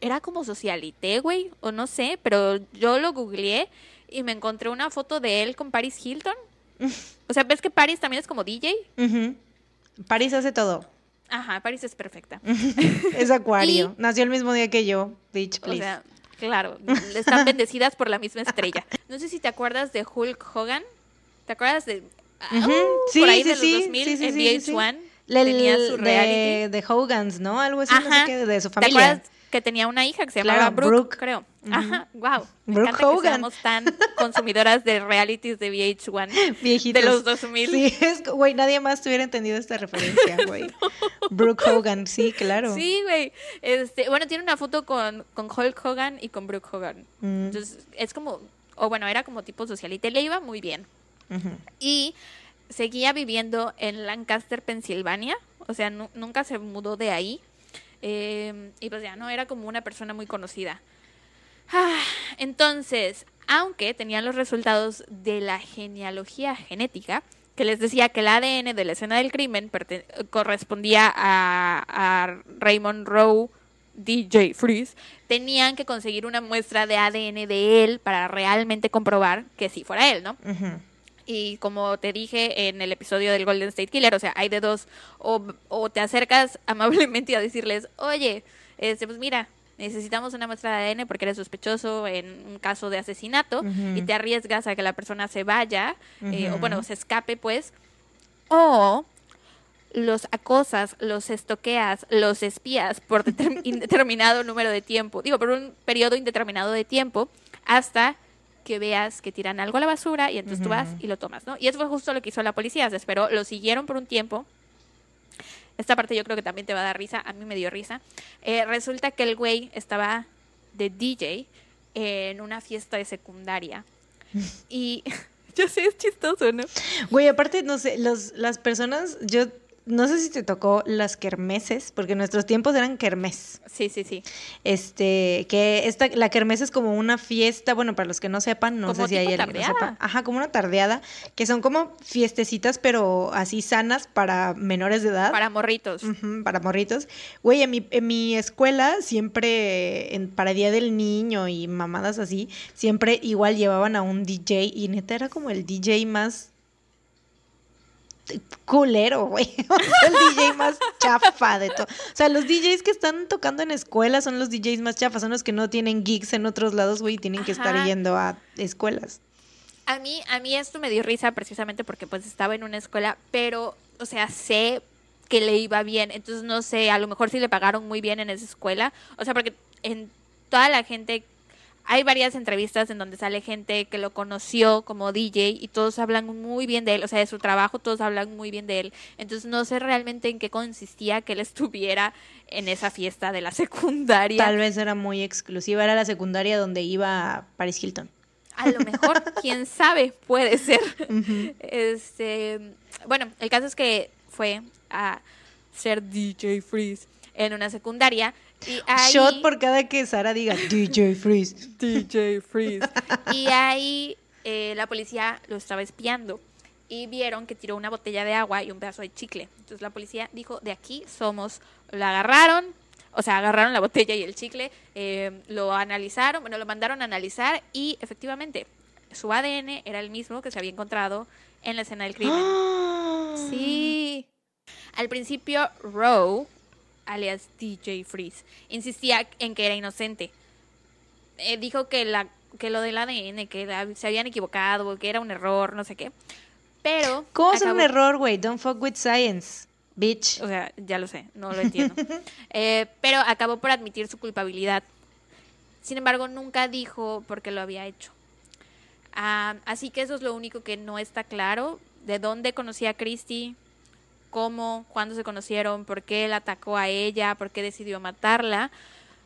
B: era como socialité, güey, o no sé, pero yo lo googleé y me encontré una foto de él con Paris Hilton. O sea, ¿ves que Paris también es como DJ?
A: Paris hace todo.
B: Ajá, Paris es perfecta. (laughs)
A: es acuario. Nació el mismo día que yo. Beach, please.
B: O sea, claro, están bendecidas por la misma estrella. No sé si te acuerdas de Hulk Hogan. ¿Te acuerdas de
A: uh sí, por ahí sí, de los sí, 2000
B: sí, en VH1?
A: tenía su reality. De, de Hogans, ¿no? Algo así, no sé qué, de su familia.
B: ¿Te acuerdas que tenía una hija que se llamaba Brooke, creo. Ajá, wow. Me encanta que seamos tan (laughs) consumidoras de realities de VH1 Viejitos. de los 2000.
A: Sí, es, güey, nadie más hubiera entendido esta referencia, (laughs) güey. Brooke Hogan, sí, claro.
B: Sí, güey. Este, bueno, tiene una foto con, con Hulk Hogan y con Brooke Hogan. Mm. Entonces, es como, o bueno, era como tipo socialite, le iba muy bien. Y seguía viviendo en Lancaster, Pensilvania. O sea, nunca se mudó de ahí. Eh, y pues ya no era como una persona muy conocida. Ah, entonces, aunque tenían los resultados de la genealogía genética, que les decía que el ADN de la escena del crimen correspondía a, a, Raymond Rowe, DJ Freeze, tenían que conseguir una muestra de ADN de él para realmente comprobar que sí fuera él, ¿no? Y como te dije en el episodio del Golden State Killer, o sea, hay de dos, o, o te acercas (laughs) amablemente a decirles, oye, este, pues mira, necesitamos una muestra de ADN porque eres sospechoso en un caso de asesinato y te arriesgas a que la persona se vaya, eh, o bueno, se escape pues, o los acosas, los estoqueas, los espías por (laughs) indeterminado número de tiempo, digo, por un periodo indeterminado de tiempo, hasta que veas que tiran algo a la basura y entonces tú vas y lo tomas, ¿no? Y eso fue justo lo que hizo la policía, se esperó, lo siguieron por un tiempo esta parte yo creo que también te va a dar risa, a mí me dio risa. Eh, resulta que el güey estaba de DJ en una fiesta de secundaria. (laughs) Y (laughs) yo sé, es chistoso, ¿no?
A: Güey, aparte, no sé, los, las personas, yo no sé si te tocó las kermeses, porque nuestros tiempos eran kermes.
B: Sí, sí, sí.
A: Este, que esta, la kermes es como una fiesta, bueno, para los que no sepan, no sé si hay alguien que sepa. Ajá, como una tardeada, que son como fiestecitas, pero así sanas para menores de edad.
B: Para morritos.
A: para morritos. Güey, en mi, en mi escuela siempre, en, para Día del Niño y mamadas así, siempre igual llevaban a un DJ y neta era como el DJ más culero, güey. (laughs) el DJ más chafa de todo. O sea, los DJs que están tocando en escuelas son los DJs más chafas, son los que no tienen gigs en otros lados, güey, y tienen que estar yendo a escuelas.
B: A mí, a mí esto me dio risa precisamente porque pues estaba en una escuela, pero, o sea, sé que le iba bien, entonces no sé, a lo mejor sí le pagaron muy bien en esa escuela, o sea, porque en toda la gente hay varias entrevistas en donde sale gente que lo conoció como DJ y todos hablan muy bien de él, o sea, de su trabajo, todos hablan muy bien de él. Entonces no sé realmente en qué consistía que él estuviera en esa fiesta de la secundaria.
A: Tal vez era muy exclusiva, era la secundaria donde iba Paris Hilton.
B: A lo mejor, (laughs) quién sabe, puede ser. Este, bueno, el caso es que fue a ser DJ Freeze en una secundaria
A: Shot por cada que Sara diga (laughs) DJ Freeze.
B: DJ Freeze. (laughs) y ahí eh, la policía lo estaba espiando y vieron que tiró una botella de agua y un pedazo de chicle. Entonces la policía dijo, de aquí somos. Lo agarraron, o sea, agarraron la botella y el chicle, eh, lo analizaron, bueno, lo mandaron a analizar y efectivamente su ADN era el mismo que se había encontrado en la escena del crimen. (gasps) Sí. Al principio, Rowe alias DJ Freeze, insistía en que era inocente. Eh, dijo que, la, que lo del ADN, que se habían equivocado, que era un error, no sé qué. Pero.
A: ¿Cómo es un error, güey? Don't fuck with science, bitch.
B: O sea, ya lo sé, no lo entiendo. (laughs) Eh, pero acabó por admitir su culpabilidad. Sin embargo, nunca dijo por qué lo había hecho. Ah, así que eso es lo único que no está claro. ¿De dónde conocía a Christy? Cómo, cuándo se conocieron, por qué él atacó a ella, por qué decidió matarla.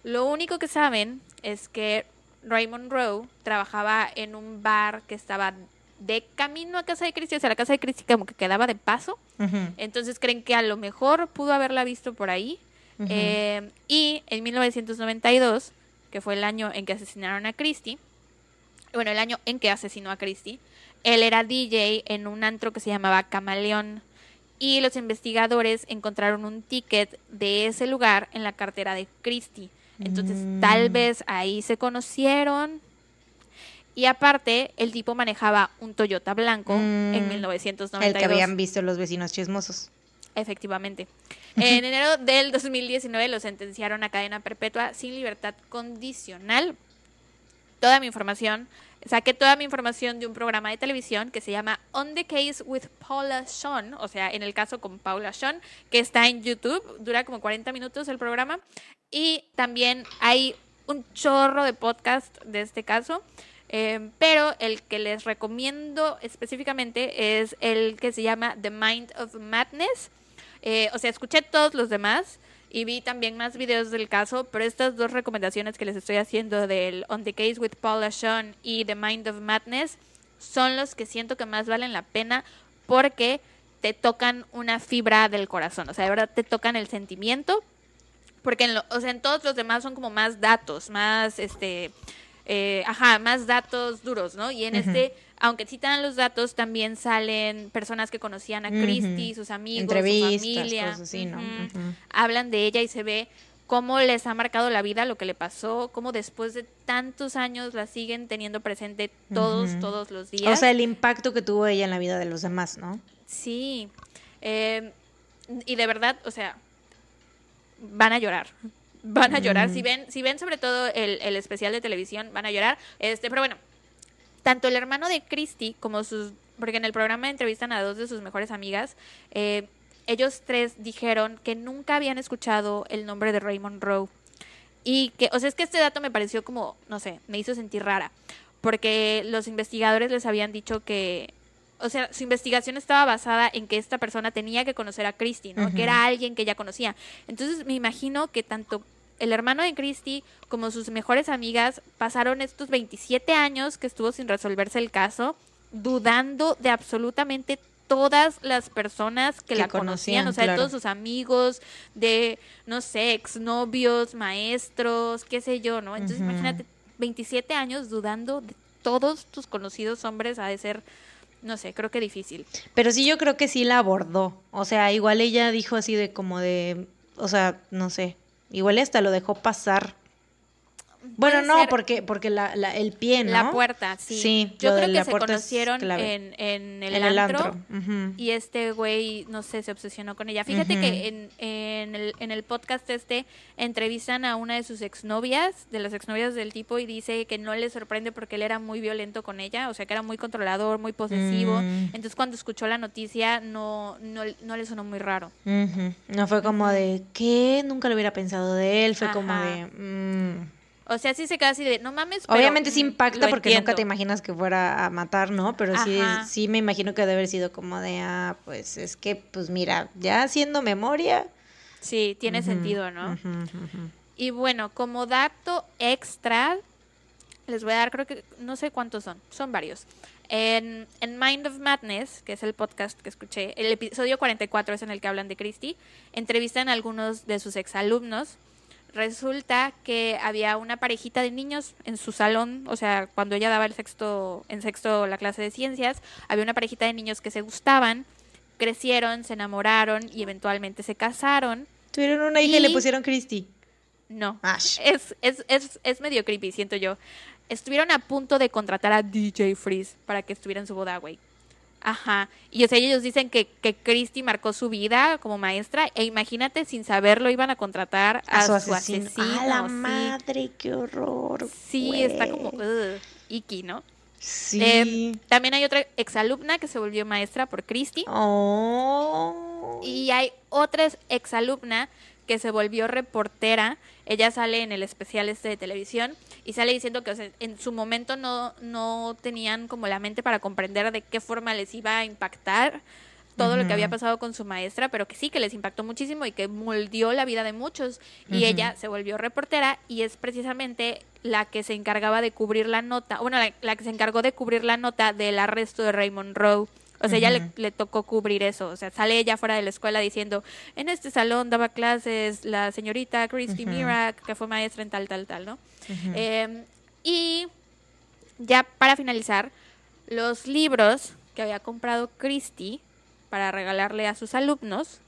B: Lo único que saben es que Raymond Rowe trabajaba en un bar que estaba de camino a casa de Christie, o sea, la casa de Christie como que quedaba de paso. Entonces creen que a lo mejor pudo haberla visto por ahí. Eh, y en 1992, que fue el año en que asesinaron a Christie, bueno, el año en que asesinó a Christie, él era DJ en un antro que se llamaba Camaleón y los investigadores encontraron un ticket de ese lugar en la cartera de Christie. Entonces, mm. tal vez ahí se conocieron. Y aparte, el tipo manejaba un Toyota blanco en 1992. Mm. El
A: que habían visto los vecinos chismosos.
B: Efectivamente. En (laughs) enero del 2019 lo sentenciaron a cadena perpetua sin libertad condicional. Toda mi información saqué toda mi información de un programa de televisión que se llama On the Case with Paula Sean, o sea, en el caso con Paula Sean, que está en YouTube, dura como 40 minutos el programa. Y también hay un chorro de podcast de este caso. Eh, pero el que les recomiendo específicamente es el que se llama The Mind of Madness. Eh, o sea, escuché todos los demás y vi también más videos del caso, pero estas dos recomendaciones que les estoy haciendo del On the Case with Paula Sean y The Mind of Madness son los que siento que más valen la pena porque te tocan una fibra del corazón, o sea, de verdad te tocan el sentimiento, porque en, o sea, en todos los demás son como más datos, más, este, eh, ajá, más datos duros, ¿no? Y en este aunque citan los datos, también salen personas que conocían a Christy, sus amigos, su familia. Hablan de ella y se ve cómo les ha marcado la vida, lo que le pasó, cómo después de tantos años la siguen teniendo presente todos, todos los días.
A: O sea, el impacto que tuvo ella en la vida de los demás, ¿no?
B: Sí. Eh, y de verdad, o sea, van a llorar. Van a llorar. Si ven, si ven sobre todo el, el especial de televisión, van a llorar. Este, pero bueno, tanto el hermano de Christy como sus, porque en el programa entrevistan a dos de sus mejores amigas, eh, ellos tres dijeron que nunca habían escuchado el nombre de Raymond Rowe. Y que, o sea, es que este dato me pareció como, no sé, me hizo sentir rara, porque los investigadores les habían dicho que, o sea, su investigación estaba basada en que esta persona tenía que conocer a Christy, ¿no? Que era alguien que ella conocía. Entonces me imagino que tanto el hermano de Christy como sus mejores amigas pasaron estos 27 años que estuvo sin resolverse el caso, dudando de absolutamente todas las personas que, la conocían, o sea, de todos sus amigos, de, no sé, exnovios, maestros, qué sé yo, ¿no? Entonces imagínate, 27 años dudando de todos tus conocidos hombres ha de ser, no sé, creo que difícil.
A: Pero sí, yo creo que sí la abordó. O sea, igual ella dijo así de como de, o sea, no sé, igual hasta lo dejó pasar. Bueno, no, porque, porque la, la, el pie, ¿no?
B: La puerta, sí. Yo creo que se conocieron en, en, el, antro, y este güey, no sé, se obsesionó con ella. Fíjate que en, en, el, en el podcast este entrevistan a una de sus exnovias, de las exnovias del tipo, y dice que no le sorprende porque él era muy violento con ella, o sea, que era muy controlador, muy posesivo. Mm. Entonces, cuando escuchó la noticia, no, no, no le sonó muy raro.
A: No fue como de, ¿qué? Nunca lo hubiera pensado de él. Fue como de... Mm".
B: O sea, sí se queda así de, no mames.
A: Obviamente sí impacta porque nunca te imaginas que fuera a matar, ¿no? Pero sí, sí me imagino que debe haber sido como de, ah, pues es que, pues mira, ya haciendo memoria.
B: Sí, tiene sentido, ¿no? y bueno, como dato extra, les voy a dar, creo que, no sé cuántos son, son varios. En, en, Mind of Madness, que es el podcast que escuché, el episodio 44 es en el que hablan de Christie, entrevistan a algunos de sus exalumnos resulta que había una parejita de niños en su salón, o sea, cuando ella daba el sexto, en sexto la clase de ciencias, había una parejita de niños que se gustaban, crecieron, se enamoraron y eventualmente se casaron.
A: Tuvieron una hija y, le pusieron Christy.
B: No. Es, es, es, es medio creepy, siento yo. Estuvieron a punto de contratar a DJ Freeze para que estuviera en su boda, güey. Ajá. Y o sea, ellos dicen que, que Christy marcó su vida como maestra. E imagínate, sin saberlo, iban a contratar a, su, asesino.
A: A la madre, qué horror.
B: Sí, está como uh, Iki, ¿no?
A: Sí.
B: Eh, también hay otra exalumna que se volvió maestra por Christy.
A: Oh.
B: Y hay otra exalumna que se volvió reportera. Ella sale en el especial este de televisión y sale diciendo que en su momento no, no tenían como la mente para comprender de qué forma les iba a impactar todo lo que había pasado con su maestra, pero que sí, que les impactó muchísimo y que moldeó la vida de muchos. Y ella se volvió reportera y es precisamente la que se encargaba de cubrir la nota, bueno, la, la que se encargó de cubrir la nota del arresto de Raymond Rowe. O sea, ella le, tocó cubrir eso. O sea, sale ella fuera de la escuela diciendo, en este salón daba clases la señorita Christy Mirak, que fue maestra en tal, tal, tal, ¿no? Em, y ya para finalizar, los libros que había comprado Christy para regalarle a sus alumnos,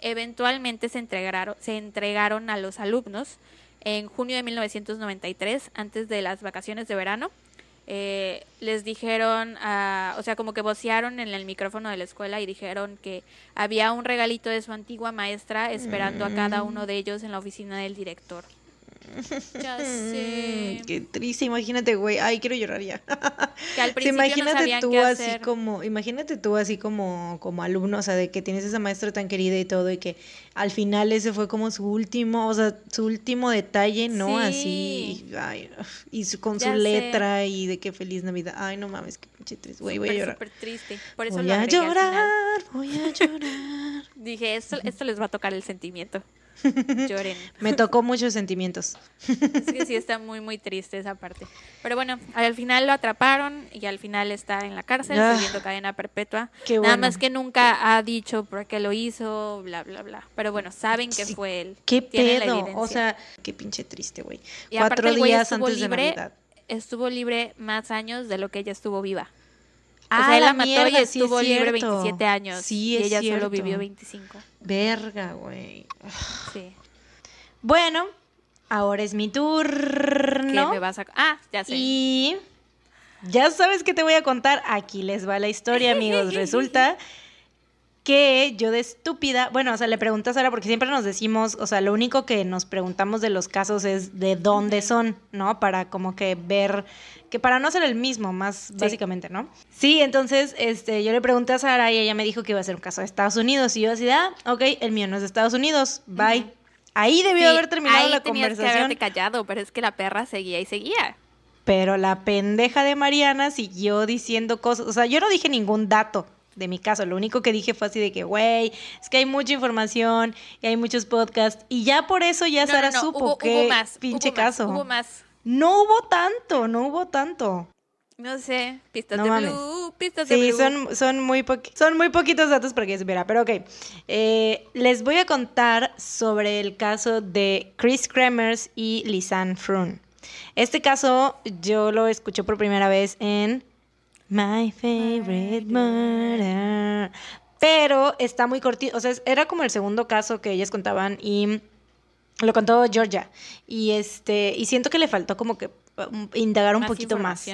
B: eventualmente se entregaron, se entregaron a los alumnos en junio de 1993, antes de las vacaciones de verano. Eh, les dijeron, o sea, como que vocearon en el micrófono de la escuela y dijeron que había un regalito de su antigua maestra esperando a cada uno de ellos en la oficina del director. (laughs) Ya sé.
A: Qué triste, imagínate, güey. Ay, quiero llorar ya. (laughs) Que al (laughs) principio imagínate tú así como, imagínate tú así como, como alumno, o sea, de que tienes esa maestra tan querida y todo, y que al final ese fue como su último, o sea, su último detalle, ¿no? Así, ay, y con su letra y de qué feliz Navidad. Ay, no mames, qué pinche triste, güey, voy a llorar.
B: Súper triste. Por eso
A: voy a llorar, voy a llorar.
B: Dije, esto, esto les va a tocar el sentimiento. (laughs) Lloren.
A: Me tocó muchos sentimientos.
B: Es que sí está muy, muy triste esa parte. Pero bueno, al final lo atraparon y al final está en la cárcel, ah, cadena perpetua. Nada más que nunca ha dicho por qué lo hizo, bla, bla, bla. Pero bueno, saben que fue él.
A: ¿Qué pedo? O sea, qué pinche triste, güey. Cuatro días antes de Navidad.
B: Estuvo libre más años de lo que ella estuvo viva. Ah, o sea, él la, mató y estuvo libre 27 años. Sí, y ella solo vivió 25.
A: Verga, güey. Sí. Bueno, ahora es mi turno.
B: ¿Qué me vas a... Ah, ya sé.
A: Y ya sabes que te voy a contar. Aquí les va la historia, amigos. Resulta que yo de estúpida, bueno, o sea, le preguntas a Sara porque siempre nos decimos, o sea, lo único que nos preguntamos de los casos es de dónde son, ¿no? Para como que ver que para no ser el mismo, más básicamente, ¿no? Sí, entonces este, yo le pregunté a Sara y ella me dijo que iba a ser un caso de Estados Unidos. Y yo así, ah, ok, el mío no es de Estados Unidos, bye. Ahí debió haber terminado la conversación.
B: Que haberte callado, pero es que la perra seguía y seguía.
A: Pero la pendeja de Mariana siguió diciendo cosas, o sea, yo no dije ningún dato de mi caso, lo único que dije fue así de que, güey, es que hay mucha información y hay muchos podcasts y ya por eso ya Sara supo que pinche caso.
B: hubo más.
A: No hubo tanto, no hubo tanto.
B: No sé, pistas de blue, pistas de
A: sí, son, son, muy son muy poquitos datos para que se viera, pero ok. Eh, les voy a contar sobre el caso de Chris Kremers y Lisanne Frun. Este caso yo lo escuché por primera vez en My Favorite Murder. Pero está muy cortito, o sea, era como el segundo caso que ellas contaban y lo contó Georgia. Y este, y siento que le faltó como que um, indagar un poquito más.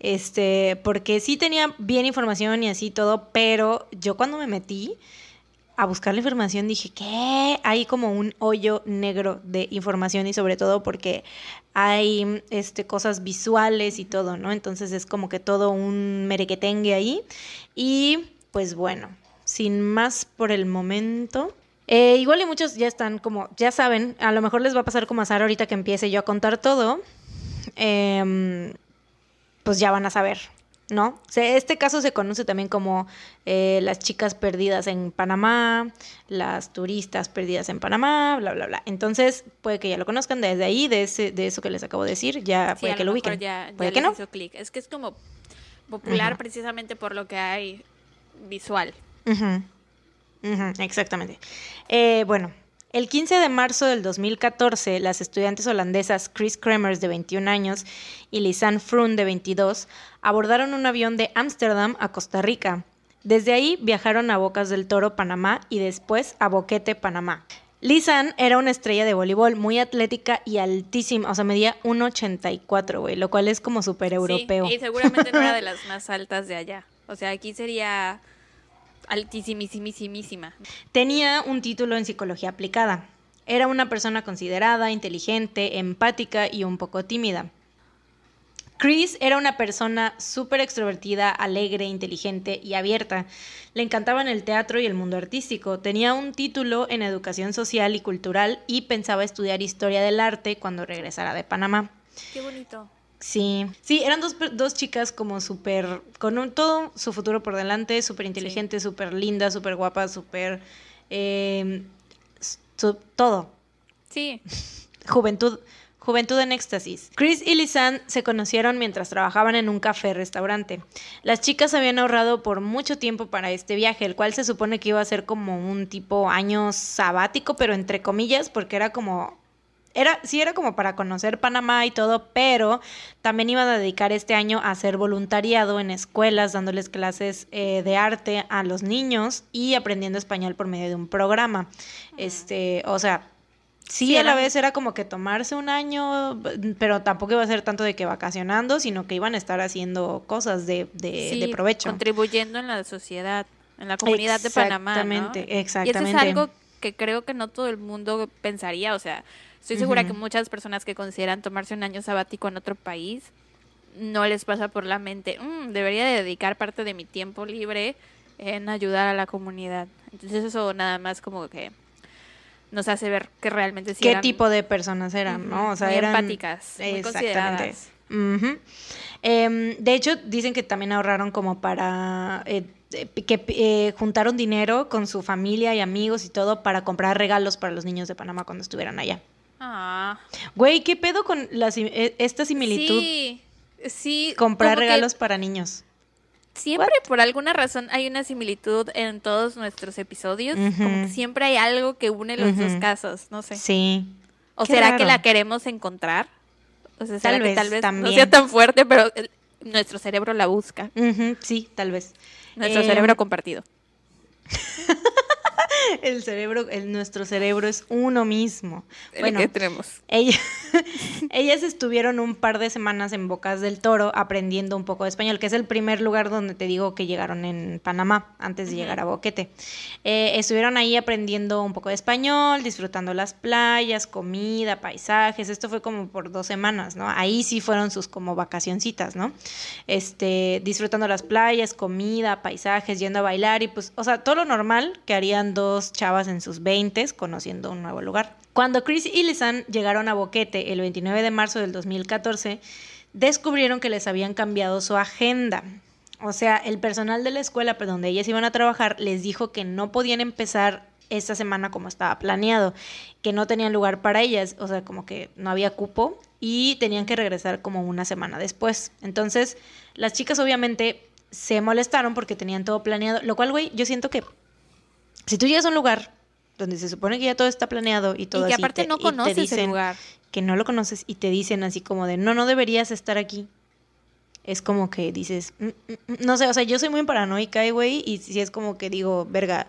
A: Este, porque sí tenía bien información y así todo, pero yo cuando me metí a buscar la información dije, ¿qué? Hay como un hoyo negro de información y sobre todo porque hay este, cosas visuales y todo, ¿no? Entonces es como que todo un merequetengue ahí. Y pues bueno, sin más por el momento. Eh, igual y muchos ya están como, ya saben, a lo mejor les va a pasar como a ahorita que empiece yo a contar todo. Eh, pues ya van a saber, ¿no? este caso se conoce también como eh, las chicas perdidas en Panamá, las turistas perdidas en Panamá, bla, bla, bla. Entonces, puede que ya lo conozcan desde ahí, de, ese, de eso que les acabo de decir, ya puede que lo, ubiquen.
B: Ya,
A: puede
B: que no. Es que es como popular precisamente por lo que hay visual.
A: exactamente. Eh, bueno, el 15 de marzo del 2014, las estudiantes holandesas Chris Kremers, de 21 años, y Lisanne Frun, de 22, abordaron un avión de Ámsterdam a Costa Rica. Desde ahí viajaron a Bocas del Toro, Panamá, y después a Boquete, Panamá. Lisanne era una estrella de voleibol muy atlética y altísima, o sea, medía 1,84, güey, lo cual es como súper europeo.
B: Sí, y seguramente no era de (laughs) las más altas de allá. O sea, aquí sería altísimísimísima.
A: Tenía un título en psicología aplicada. Era una persona considerada, inteligente, empática y un poco tímida. Chris era una persona súper extrovertida, alegre, inteligente y abierta. Le encantaban el teatro y el mundo artístico. Tenía un título en educación social y cultural y pensaba estudiar historia del arte cuando regresara de Panamá.
B: Qué bonito.
A: Sí, sí, eran dos, dos chicas como súper, con todo su futuro por delante, súper inteligentes, súper lindas, súper guapas, súper... Eh, todo.
B: Sí. (laughs)
A: Juventud, juventud en éxtasis. Chris y Lisanne se conocieron mientras trabajaban en un café-restaurante. Las chicas habían ahorrado por mucho tiempo para este viaje, el cual se supone que iba a ser como un tipo año sabático, pero entre comillas, porque era como era, sí era como para conocer Panamá y todo, pero también iban a dedicar este año a hacer voluntariado en escuelas, dándoles clases eh, de arte a los niños y aprendiendo español por medio de un programa. Este, o sea, sí, a la vez era como que tomarse un año, pero tampoco iba a ser tanto de que vacacionando, sino que iban a estar haciendo cosas de, de, de provecho.
B: Contribuyendo en la sociedad, en la comunidad de Panamá.
A: Exactamente, exactamente.
B: Y eso es algo que creo que no todo el mundo pensaría, o sea, Estoy segura que muchas personas que consideran tomarse un año sabático en otro país no les pasa por la mente, mm, debería dedicar parte de mi tiempo libre en ayudar a la comunidad. Entonces eso nada más como que nos hace ver que realmente sí
A: qué tipo de personas eran, ¿no?
B: O sea, eran empáticas, muy consideradas.
A: Em, de hecho, dicen que también ahorraron como para eh, que eh, juntaron dinero con su familia y amigos y todo para comprar regalos para los niños de Panamá cuando estuvieran allá.
B: Ah.
A: Güey, ¿qué pedo con la, e, esta similitud?
B: Sí, sí.
A: Comprar regalos para niños.
B: Siempre por alguna razón hay una similitud en todos nuestros episodios. Como que siempre hay algo que une los dos casos, no sé.
A: Sí.
B: ¿O será que la queremos encontrar? O sea,
A: tal vez,
B: tal vez
A: también.
B: no sea tan fuerte, pero nuestro cerebro la busca.
A: sí, tal vez.
B: Nuestro em, cerebro compartido. (laughs)
A: el cerebro, el, nuestro cerebro es uno mismo.
B: bueno, ¿qué tenemos? (laughs)
A: ellas estuvieron un par de semanas en Bocas del Toro aprendiendo un poco de español, que es el primer lugar donde te digo que llegaron en Panamá, antes de llegar a Boquete. Eh, estuvieron ahí aprendiendo un poco de español, disfrutando las playas, comida, paisajes. Esto fue como por dos semanas, ¿no? Ahí sí fueron sus como vacacioncitas, ¿no? Este, disfrutando las playas, comida, paisajes, yendo a bailar y pues, o sea, todo lo normal que harían dos chavas en sus 20 conociendo un nuevo lugar. Cuando Chris y Lisanne llegaron a Boquete el 29 de marzo del 2014, descubrieron que les habían cambiado su agenda. O sea, el personal de la escuela por donde ellas iban a trabajar les dijo que no podían empezar esta semana como estaba planeado, que no tenían lugar para ellas, o sea, como que no había cupo y tenían que regresar como una semana después. Entonces, las chicas obviamente se molestaron porque tenían todo planeado, lo cual, güey, yo siento que si tú llegas a un lugar donde se supone que ya todo está planeado y todo
B: y que aparte no conoces el lugar
A: que no lo conoces y te dicen así como de no no deberías estar aquí es como que dices mm, mm, mm". no sé o sea yo soy muy paranoica güey y si es como que digo verga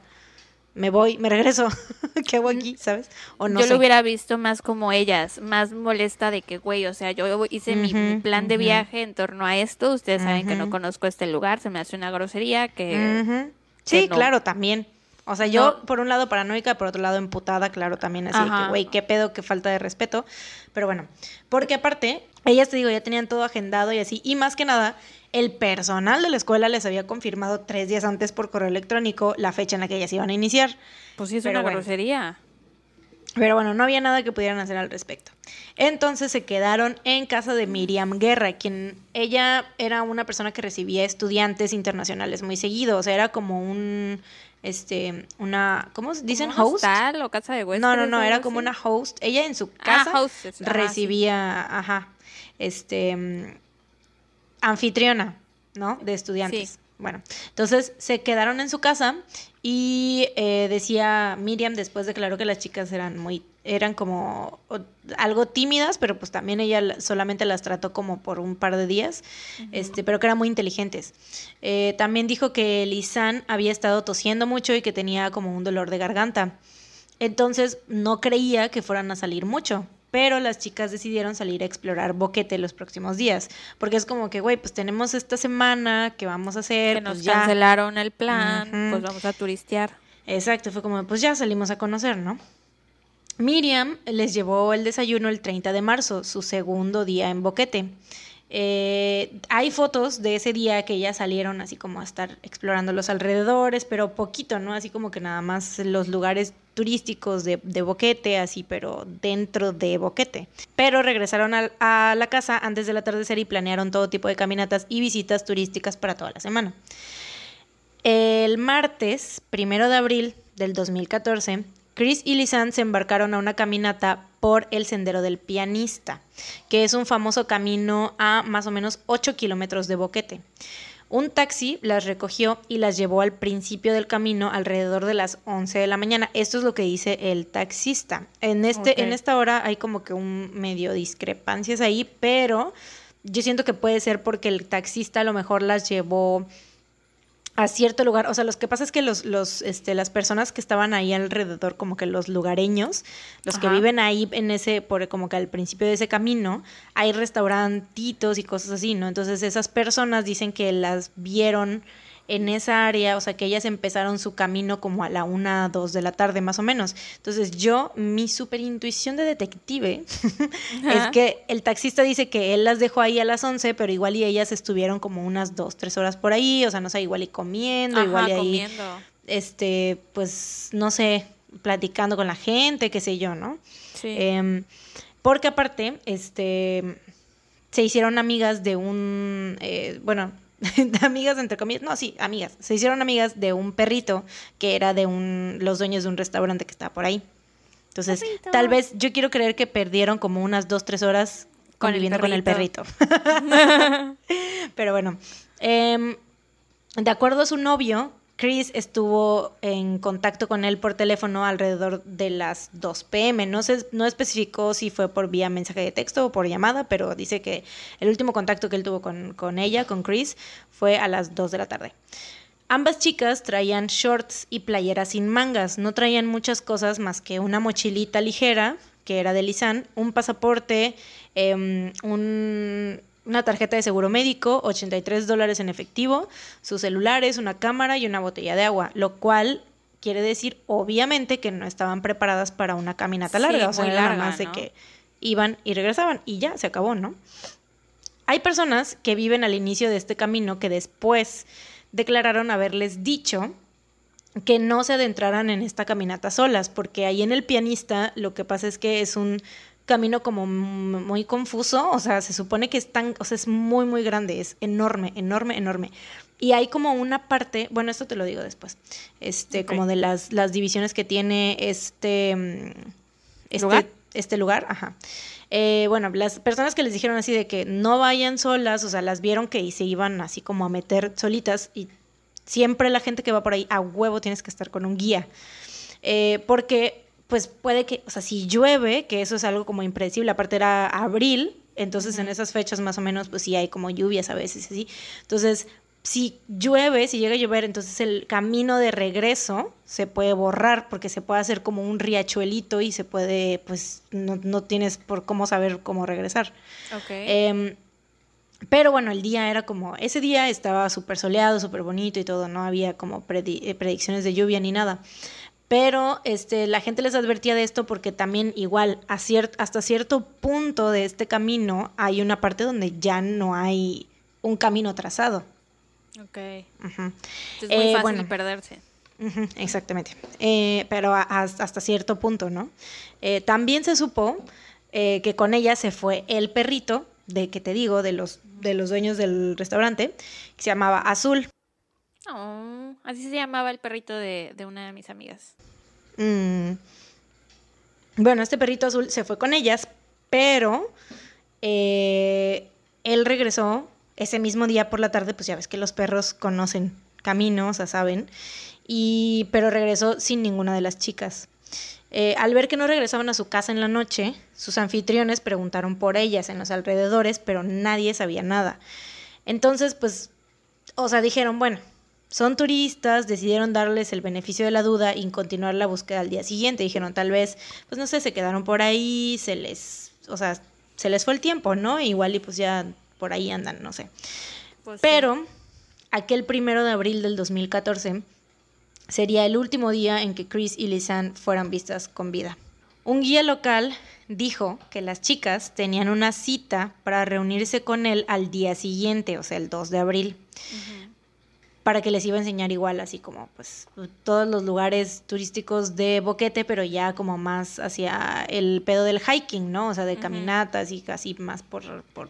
A: me voy, me regreso. (laughs) ¿Qué hago aquí? ¿Sabes?
B: O no yo lo hubiera visto más como ellas, más molesta de que, güey, o sea, yo hice mi, plan de viaje en torno a esto. Ustedes saben que no conozco este lugar, se me hace una grosería que.
A: Sí, claro, también. O sea, yo por un lado paranoica, por otro lado emputada, claro, también así que, güey, qué pedo, qué falta de respeto. Pero bueno, porque aparte, ellas te digo, ya tenían todo agendado y así, y más que nada, el personal de la escuela les había confirmado tres días antes por correo electrónico la fecha en la que ellas iban a iniciar.
B: Pues sí, es una grosería.
A: Pero bueno, no había nada que pudieran hacer al respecto. Entonces se quedaron en casa de Miriam Guerra, quien ella era una persona que recibía estudiantes internacionales muy seguido, o sea, era como un este, una, ¿cómo dicen? host.
B: o casa de huéspedes.
A: No, no, no, era como una host. Ella en su ah, casa recibía, ajá, este, anfitriona, ¿no? De estudiantes. Bueno, entonces se quedaron en su casa y eh, decía Miriam, después declaró que las chicas eran muy, eran como algo tímidas, pero pues también ella solamente las trató como por un par de días, este, pero que eran muy inteligentes. Eh, también dijo que Lisan había estado tosiendo mucho y que tenía como un dolor de garganta. Entonces no creía que fueran a salir mucho pero las chicas decidieron salir a explorar Boquete los próximos días, porque es como que, güey, pues tenemos esta semana que vamos a hacer.
B: Que nos
A: pues
B: cancelaron el plan, pues vamos a turistear.
A: Exacto, fue como, pues ya salimos a conocer, ¿no? Miriam les llevó el desayuno el 30 de marzo, su segundo día en Boquete. Eh, hay fotos de ese día que ya salieron así como a estar explorando los alrededores, pero poquito, ¿no? Así como que nada más los lugares turísticos de, Boquete, así, pero dentro de Boquete. Pero regresaron a, la casa antes del atardecer y planearon todo tipo de caminatas y visitas turísticas para toda la semana. El martes, primero de abril del 2014, Chris y Lisanne se embarcaron a una caminata por el Sendero del Pianista, que es un famoso camino a más o menos 8 kilómetros de Boquete. Un taxi las recogió y las llevó al principio del camino alrededor de las 11 de la mañana. Esto es lo que dice el taxista. En, este, en esta hora hay como que un medio discrepancias ahí, pero yo siento que puede ser porque el taxista a lo mejor las llevó a cierto lugar, o sea, lo que pasa es que los, los, este, las personas que estaban ahí alrededor, como que los lugareños, los que viven ahí en ese, por como que al principio de ese camino, hay restaurantitos y cosas así, ¿no? Entonces esas personas dicen que las vieron en esa área, o sea, que ellas empezaron su camino como a la una, dos de la tarde más o menos. Entonces yo, mi super intuición de detective (laughs) es que el taxista dice que él las dejó ahí a las once, pero igual y ellas estuvieron como unas dos, tres horas por ahí, o sea, no sé, igual y comiendo, igual y ahí, este, pues, no sé, platicando con la gente, qué sé yo, ¿no? Sí. Em, porque aparte, este, se hicieron amigas de un, eh, bueno, (laughs) amigas entre comillas, no, sí, amigas. Se hicieron amigas de un perrito que era de un, los dueños de un restaurante que estaba por ahí. Entonces, tal vez yo quiero creer que perdieron como unas dos, tres horas conviviendo con el perrito. (laughs) Pero bueno, em, de acuerdo a su novio, Chris estuvo en contacto con él por teléfono alrededor de las 2 pm. No, se, no especificó si fue por vía mensaje de texto o por llamada, pero dice que el último contacto que él tuvo con, con ella, con Chris, fue a las 2 de la tarde. Ambas chicas traían shorts y playeras sin mangas, no traían muchas cosas más que una mochilita ligera, que era de Lisan, un pasaporte, em, un una tarjeta de seguro médico, 83 dólares en efectivo, sus celulares, una cámara y una botella de agua, lo cual quiere decir obviamente que no estaban preparadas para una caminata larga, o sea, nada más de que iban y regresaban y ya se acabó, ¿no? Hay personas que viven al inicio de este camino que después declararon haberles dicho que no se adentraran en esta caminata solas, porque ahí en el pianista lo que pasa es que es un camino como muy confuso, o sea, se supone que es tan, o sea, es muy, muy grande, es enorme, enorme, enorme. Y hay como una parte, bueno, esto te lo digo después, este, como de las, las divisiones que tiene este, mm, este
B: ¿Lugar?
A: este lugar, ajá. Eh, bueno, las personas que les dijeron así de que no vayan solas, o sea, las vieron que se iban así como a meter solitas y siempre la gente que va por ahí a huevo tienes que estar con un guía. Eh, porque pues puede que, o sea, si llueve, que eso es algo como impredecible, aparte era abril, entonces en esas fechas más o menos pues sí hay como lluvias a veces así. Entonces, si llueve, si llega a llover, entonces el camino de regreso se puede borrar porque se puede hacer como un riachuelito y se puede, pues no, no tienes por cómo saber cómo regresar.
B: Ok.
A: Em, pero bueno, el día era como, ese día estaba súper soleado, súper bonito y todo, no había como predi- eh, predicciones de lluvia ni nada. Pero este, la gente les advertía de esto porque también igual a cier- hasta cierto punto de este camino hay una parte donde ya no hay un camino trazado.
B: ok. Es muy
A: Eh,
B: fácil
A: bueno.
B: perderse.
A: Exactamente. Eh, pero a- hasta, hasta cierto punto, ¿no? Eh, también se supo que con ella se fue el perrito, de que te digo, de los, de los dueños del restaurante, que se llamaba Azul.
B: Oh, así se llamaba el perrito de, de una de mis amigas.
A: Mm. Bueno, este perrito azul se fue con ellas, pero eh, él regresó ese mismo día por la tarde, pues ya ves que los perros conocen caminos, ya saben, y, pero regresó sin ninguna de las chicas. Eh, al ver que no regresaban a su casa en la noche, sus anfitriones preguntaron por ellas en los alrededores, pero nadie sabía nada. Entonces, pues, o sea, dijeron, bueno, son turistas, decidieron darles el beneficio de la duda y continuar la búsqueda al día siguiente. Dijeron, tal vez, pues no sé, se quedaron por ahí, se les, o sea, se les fue el tiempo, ¿no? Igual y pues ya por ahí andan, no sé.
B: Pues sí.
A: Pero aquel primero de abril del 2014 sería el último día en que Chris y Lisanne fueran vistas con vida. Un guía local dijo que las chicas tenían una cita para reunirse con él al día siguiente, o sea, el 2 de abril. Para que les iba a enseñar igual, así como pues todos los lugares turísticos de Boquete, pero ya como más hacia el pedo del hiking, ¿no? O sea, de caminatas y casi más por, por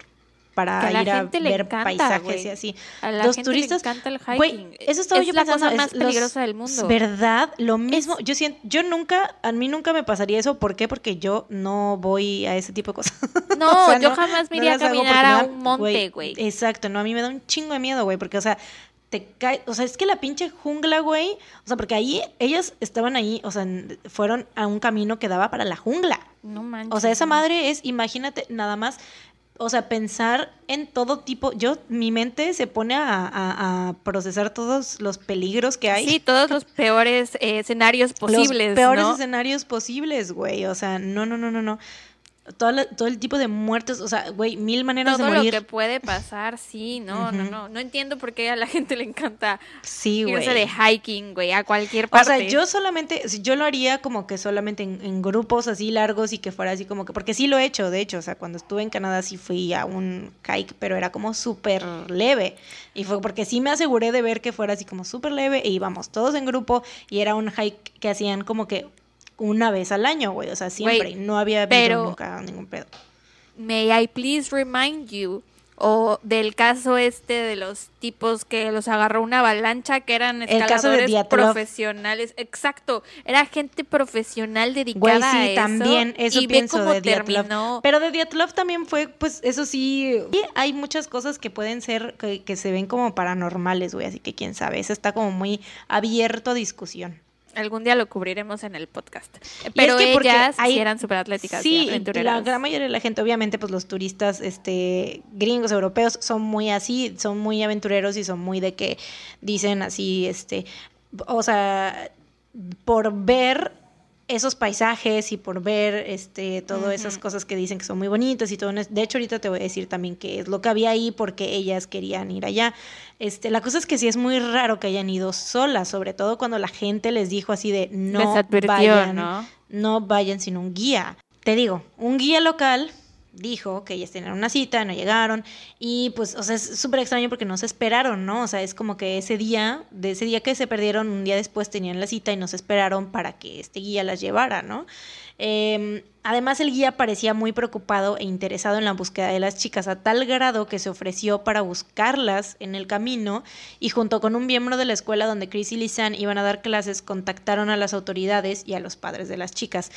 A: para
B: Que a la
A: ir a
B: le
A: ver
B: encanta,
A: paisajes y así.
B: A la
A: los
B: gente
A: turistas,
B: le encanta el hiking.
A: Eso estaba
B: es
A: yo
B: la
A: pensando,
B: cosa
A: es
B: más
A: los-
B: peligrosa del mundo.
A: ¿Verdad? Lo mismo. Yo siento, yo nunca, a mí nunca me pasaría eso. ¿Por qué? Porque yo no voy a ese tipo de cosas. (laughs)
B: No,
A: O sea,
B: yo
A: no-
B: jamás me
A: no
B: iría a
A: las hago
B: caminar a un monte, güey.
A: Exacto, no, a mí me da un chingo de miedo, güey, porque, o sea, te cae, o sea, es que la pinche jungla, güey, o sea, porque ahí, ellas estaban ahí, o sea, fueron a un camino que daba para la jungla.
B: No manches.
A: O sea, esa madre es, imagínate, nada más, o sea, pensar en todo tipo, yo, mi mente se pone a, a- a procesar todos los peligros que hay.
B: Sí, todos los peores eh, escenarios posibles,
A: Los peores
B: ¿no?
A: escenarios posibles, güey. O sea, no, no, no, no, no. Todo, la- todo el tipo de muertes, o sea, güey, mil maneras
B: Todo
A: de
B: lo
A: morir.
B: que puede pasar, sí, no, no, no. No entiendo por qué a la (laughs) gente le encanta
A: Sí,
B: irse de hiking, güey, a cualquier
A: O
B: parte.
A: sea, yo solamente, yo lo haría como que solamente en, en grupos así largos y que fuera así como que, porque sí lo he hecho, de hecho, o sea, cuando estuve en Canadá sí fui a un hike, pero era como súper leve. Y fue porque sí me aseguré de ver que fuera así como súper leve e íbamos todos en grupo y era un hike que hacían como que una vez al año, güey, o sea, siempre.
B: Güey,
A: no había habido
B: pero-
A: nunca ningún pedo.
B: May I please remind you o del caso este de los tipos que los agarró una avalancha que eran
A: El caso de
B: escaladores profesionales, exacto, era gente profesional
A: Güey,
B: dedicada a
A: sí,
B: eso.
A: también, eso
B: y ve
A: pienso
B: cómo
A: de
B: terminó.
A: Pero de Dyatlov también fue, pues, eso sí, sí, hay muchas cosas que pueden ser, que, que se ven como paranormales, güey, así que quién sabe, eso está como muy abierto a discusión.
B: Algún día lo cubriremos en el podcast. Pero
A: es que porque
B: ellas
A: hay-
B: sí eran súper atléticas
A: Sí,
B: y
A: la gran mayoría de la gente, obviamente, pues los turistas este, gringos, europeos, son muy así, son muy aventureros y son muy de que dicen así, este, o sea, por ver esos paisajes y por ver este todas esas cosas que dicen que son muy bonitas y todo de hecho ahorita te voy a decir también qué es lo que había ahí porque ellas querían ir allá este la cosa es que sí es muy raro que hayan ido solas sobre todo cuando la gente les dijo así de no
B: advirtió,
A: vayan
B: ¿no?
A: no vayan sin un guía. Te digo, un guía local dijo que ellas tenían una cita, no llegaron y pues, o sea, es súper extraño porque no se esperaron, ¿no? O sea, es como que ese día, de ese día que se perdieron, un día después tenían la cita y no se esperaron para que este guía las llevara, ¿no? Em, además, el guía parecía muy preocupado e interesado en la búsqueda de las chicas, a tal grado que se ofreció para buscarlas en el camino y junto con un miembro de la escuela donde Chris y Lisanne iban a dar clases, contactaron a las autoridades y a los padres de las chicas.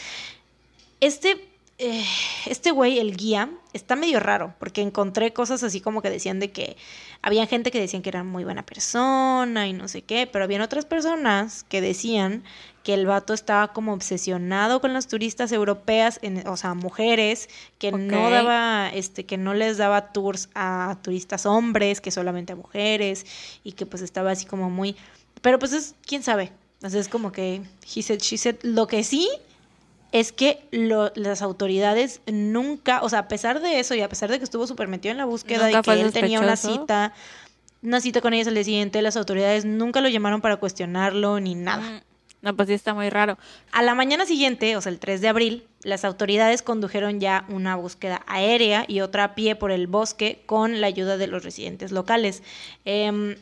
A: Este eh, este güey, el guía, está medio raro, porque encontré cosas así como que decían de que había gente que decían que era muy buena persona y no sé qué, pero habían otras personas que decían que el vato estaba como obsesionado con las turistas europeas, o sea, mujeres, que no daba, este, que no les daba tours a turistas hombres, que solamente a mujeres, y que pues estaba así como muy, pero pues es, quién sabe, entonces es como que he said, she said, lo que sí es que las autoridades nunca, o sea, a pesar de eso y a pesar de que estuvo súper metido en la búsqueda y que él tenía una cita, una cita con ellas al día siguiente, las autoridades nunca lo llamaron para cuestionarlo ni nada. Mm,
B: no, pues sí está muy raro.
A: A la mañana siguiente, o sea, el 3 de abril, las autoridades condujeron ya una búsqueda aérea y otra a pie por el bosque con la ayuda de los residentes locales. Eh,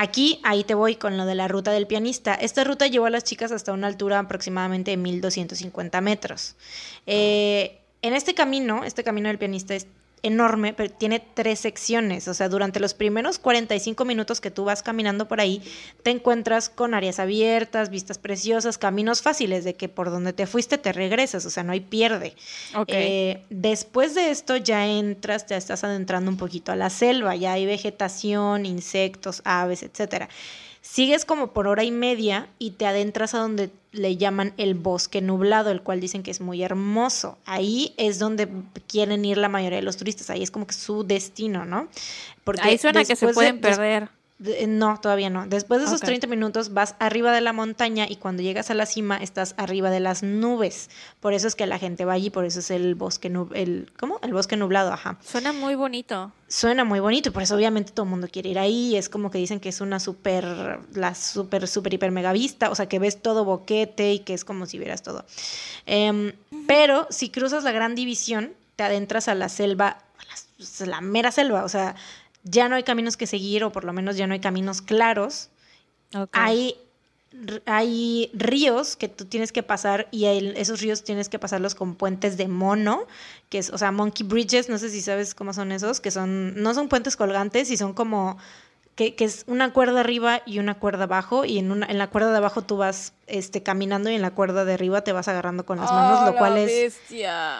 A: Aquí, ahí te voy con lo de la ruta del pianista. Esta ruta llevó a las chicas hasta una altura aproximadamente de 1250 metros. Eh, en este camino, este camino del pianista es enorme, pero tiene tres secciones. O sea, durante los primeros 45 minutos que tú vas caminando por ahí, te encuentras con áreas abiertas, vistas preciosas, caminos fáciles de que por donde te fuiste te regresas, o sea, no hay pierde. Eh, después de esto ya entras, te estás adentrando un poquito a la selva, ya hay vegetación, insectos, aves, etcétera. Sigues como por hora y media y te adentras a donde le llaman el bosque nublado, el cual dicen que es muy hermoso. Ahí es donde quieren ir la mayoría de los turistas, ahí es como que su destino, ¿no?
B: Porque ahí suena que se pueden perder.
A: No, todavía no. Después de esos 30 minutos vas arriba de la montaña y cuando llegas a la cima estás arriba de las nubes. Por eso es que la gente va allí, por eso es el bosque el ¿cómo? El bosque nublado, ajá.
B: Suena muy bonito.
A: Suena muy bonito, por eso obviamente todo el mundo quiere ir ahí, es como que dicen que es una súper la súper súper hiper mega vista, o sea, que ves todo boquete y que es como si vieras todo. Em, pero si cruzas la gran división, te adentras a la selva, a la mera selva, o sea, ya no hay caminos que seguir o por lo menos ya no hay caminos claros. Hay, hay ríos que tú tienes que pasar y esos ríos tienes que pasarlos con puentes de mono, que es, o sea, monkey bridges, no sé si sabes cómo son esos, que son, no son puentes colgantes y son como que, es una cuerda arriba y una cuerda abajo, y en, una, en la cuerda de abajo tú vas este, caminando y en la cuerda de arriba te vas agarrando con las manos, lo cual es...